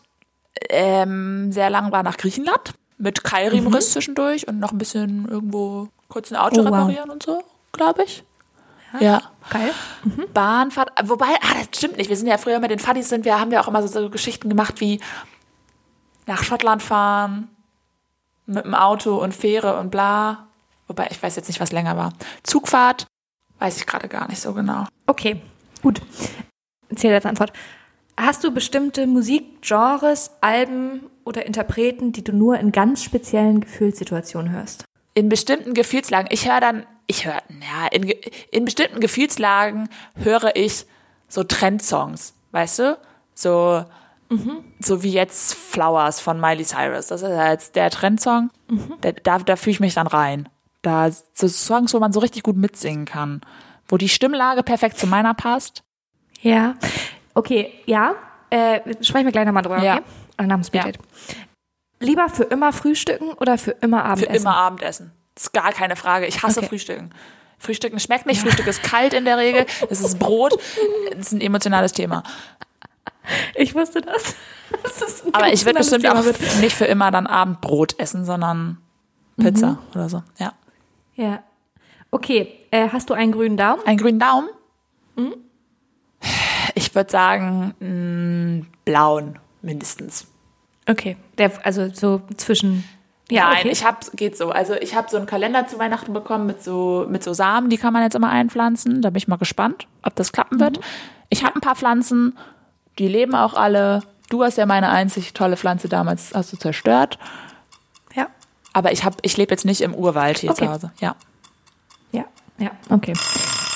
ähm, sehr lang war nach Griechenland mit Keilriemenriss zwischendurch und noch ein bisschen irgendwo kurz ein Auto
Oh, wow.
reparieren und so, glaube ich. Ja.
Geil.
Bahnfahrt, wobei, ah, das stimmt nicht. Wir sind ja früher mit den Fadis sind wir, haben wir auch immer so, so Geschichten gemacht wie nach Schottland fahren mit dem Auto und Fähre und bla. Wobei ich weiß jetzt nicht, was länger war. Zugfahrt weiß ich gerade gar nicht so genau.
Okay, gut. Zähle als Antwort. Hast du bestimmte Musikgenres, Alben oder Interpreten, die du nur in ganz speziellen Gefühlssituationen hörst?
in bestimmten Gefühlslagen, ich höre dann, ich höre, ja, in, in bestimmten Gefühlslagen höre ich so Trendsongs, weißt du? So, so wie jetzt Flowers von Miley Cyrus. Das ist ja jetzt der Trendsong. Da, da, da fühle ich mich dann rein. Da so Songs, wo man so richtig gut mitsingen kann. Wo die Stimmlage perfekt zu meiner passt.
Ja. Okay, ja. Äh, sprechen wir gleich nochmal drüber,
Ja.
okay? Nach dem Speeddate. Lieber für immer frühstücken oder für immer
Für
Abendessen?
immer Abendessen. Das ist gar keine Frage. Ich hasse
Okay.
Frühstücken. Frühstücken schmeckt nicht. Frühstück ist kalt in der Regel. <laughs> Es ist Brot. Das ist ein emotionales Thema.
Ich wusste das. <laughs> das
Aber ich würde bestimmt
Thema
auch
wird.
nicht für immer dann Abendbrot essen, sondern Pizza
Mhm.
oder so. Ja.
Ja. Okay, äh, hast du einen grünen Daumen?
Einen grünen Daumen?
Mhm.
Ich würde sagen, mh, blauen mindestens.
Okay. Der, also so zwischen. Ja,
Nein,
okay.
ich habe geht so. Also ich habe so einen Kalender zu Weihnachten bekommen mit so mit so Samen, die kann man jetzt immer einpflanzen. Da bin ich mal gespannt, ob das klappen wird. Ich habe ein paar Pflanzen, die leben auch alle. Du hast ja meine einzig tolle Pflanze damals hast du zerstört. Aber ich habe ich lebe jetzt nicht im Urwald hier
Okay.
zu Hause. Ja.
Ja, ja, okay.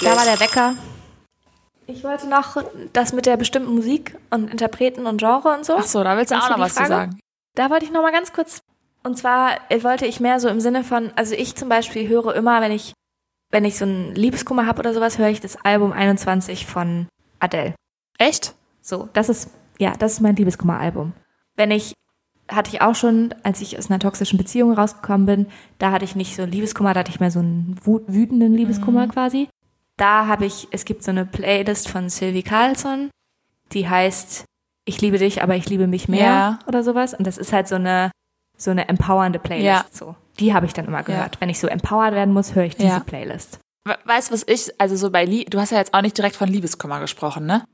Da war der Wecker. Ich wollte noch das mit der bestimmten Musik und Interpreten und Genre und so.
Ach so, da willst du auch
du
noch was
Frage?
zu sagen.
Da wollte ich noch mal ganz kurz. Und zwar wollte ich mehr so im Sinne von, also ich zum Beispiel höre immer, wenn ich, wenn ich so einen Liebeskummer habe oder sowas, höre ich das Album 21 von Adele.
Echt?
So, das ist, ja, das ist mein Liebeskummer-Album. Wenn ich, hatte ich auch schon, als ich aus einer toxischen Beziehung rausgekommen bin, da hatte ich nicht so einen Liebeskummer, da hatte ich mehr so einen wütenden Liebeskummer quasi. Da habe ich, es gibt so eine Playlist von Sylvie Carlson, die heißt Ich liebe dich, aber ich liebe mich mehr
Ja.
oder sowas. Und das ist halt so eine, so eine empowernde Playlist.
Ja.
So. Die habe ich dann immer gehört. Wenn ich so empowered werden muss, höre ich diese
Ja.
Playlist.
We- Weißt du, was ich, also so bei, Lie du hast ja jetzt auch nicht direkt von Liebeskummer gesprochen, ne?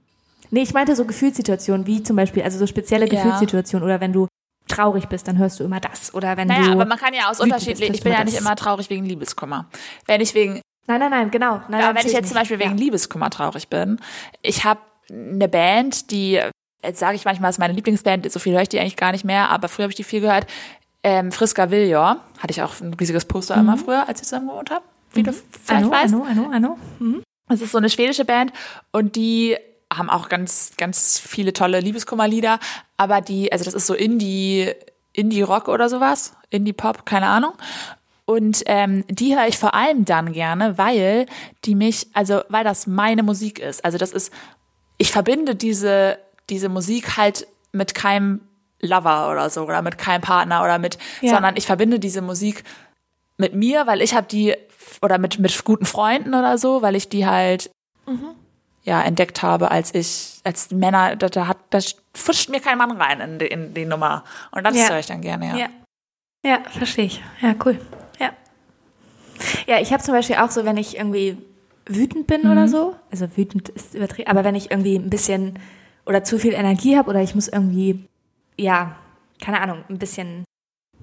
Nee, ich meinte so Gefühlssituationen, wie zum Beispiel, also so spezielle
Ja.
Gefühlssituationen oder wenn du traurig bist, dann hörst du immer das. Oder wenn
Naja,
du.
aber man kann ja aus
wütend
unterschiedlich,
bist,
ich bin ja nicht immer traurig wegen Liebeskummer. Wenn ich wegen,
nein, nein, nein, genau. Nein,
ja,
nein,
wenn ich jetzt zum Beispiel wegen
nicht.
Liebeskummer traurig bin, ich habe eine Band, die, jetzt sage ich manchmal, ist meine Lieblingsband, so viel höre ich die eigentlich gar nicht mehr, aber früher habe ich die viel gehört. Ähm, Friska Villior, hatte ich auch ein riesiges Poster immer früher, als ich zusammen gewohnt habe. wie du vielleicht
Anno,
weißt.
Anno, Anno, Anno. Mhm.
Das ist so eine schwedische Band und die haben auch ganz, ganz viele tolle Liebeskummerlieder, aber die, also das ist so Indie, Indie-Rock oder sowas, Indie-Pop, keine Ahnung. Und ähm, die höre ich vor allem dann gerne, weil die mich, also weil das meine Musik ist. Also das ist, ich verbinde diese, diese Musik halt mit keinem Lover oder so oder mit keinem Partner oder mit,
Ja.
sondern ich verbinde diese Musik mit mir, weil ich habe die oder mit mit guten Freunden oder so, weil ich die halt ja entdeckt habe, als ich als Männer da, da hat da fuscht mir kein Mann rein in die, in die Nummer und das
Ja.
höre ich dann gerne ja.
Ja. Ja, verstehe ich. Ja, cool. Ja. Ja, ich habe zum Beispiel auch so, wenn ich irgendwie wütend bin oder so, also wütend ist übertrieben, aber wenn ich irgendwie ein bisschen oder zu viel Energie habe oder ich muss irgendwie, ja, keine Ahnung, ein bisschen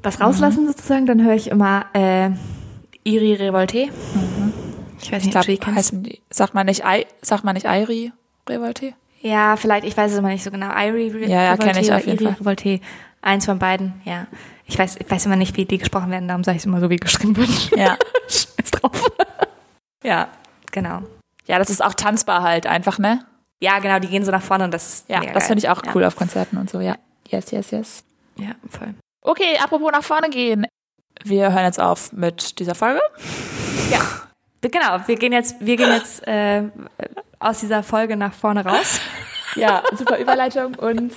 was rauslassen sozusagen, dann höre ich immer äh, Iri Revolte. Ich weiß
Ich
nicht, ob die
glaube,
kennst.
heißen die sagt man nicht Ei, sagt man nicht Airi Revolte?
Ja, vielleicht, ich weiß es immer nicht so genau. Iri Re
Ja, ja,
Revolte
kenn ich auf jeden
Iri
Fall.
Revolte. Eins von beiden, ja. Ich weiß, ich weiß immer nicht, wie die gesprochen werden, darum sage ich es immer so, wie geschrieben wird.
Ja. <laughs>
Scheiß drauf. <laughs> ja, genau.
Ja, das ist auch tanzbar halt einfach, ne?
Ja, genau, die gehen so nach vorne und das
Ja, das finde ich auch
ja.
cool auf Konzerten und so, ja. Yes, yes, yes.
Ja, voll.
Okay, apropos nach vorne gehen. Wir hören jetzt auf mit dieser Folge.
Genau, wir gehen jetzt, wir gehen jetzt äh, aus dieser Folge nach vorne raus. <laughs>
Ja, super Überleitung und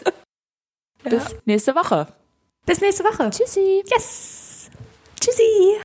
bis nächste Woche.
Bis nächste Woche. Tschüssi. Yes. Tschüssi.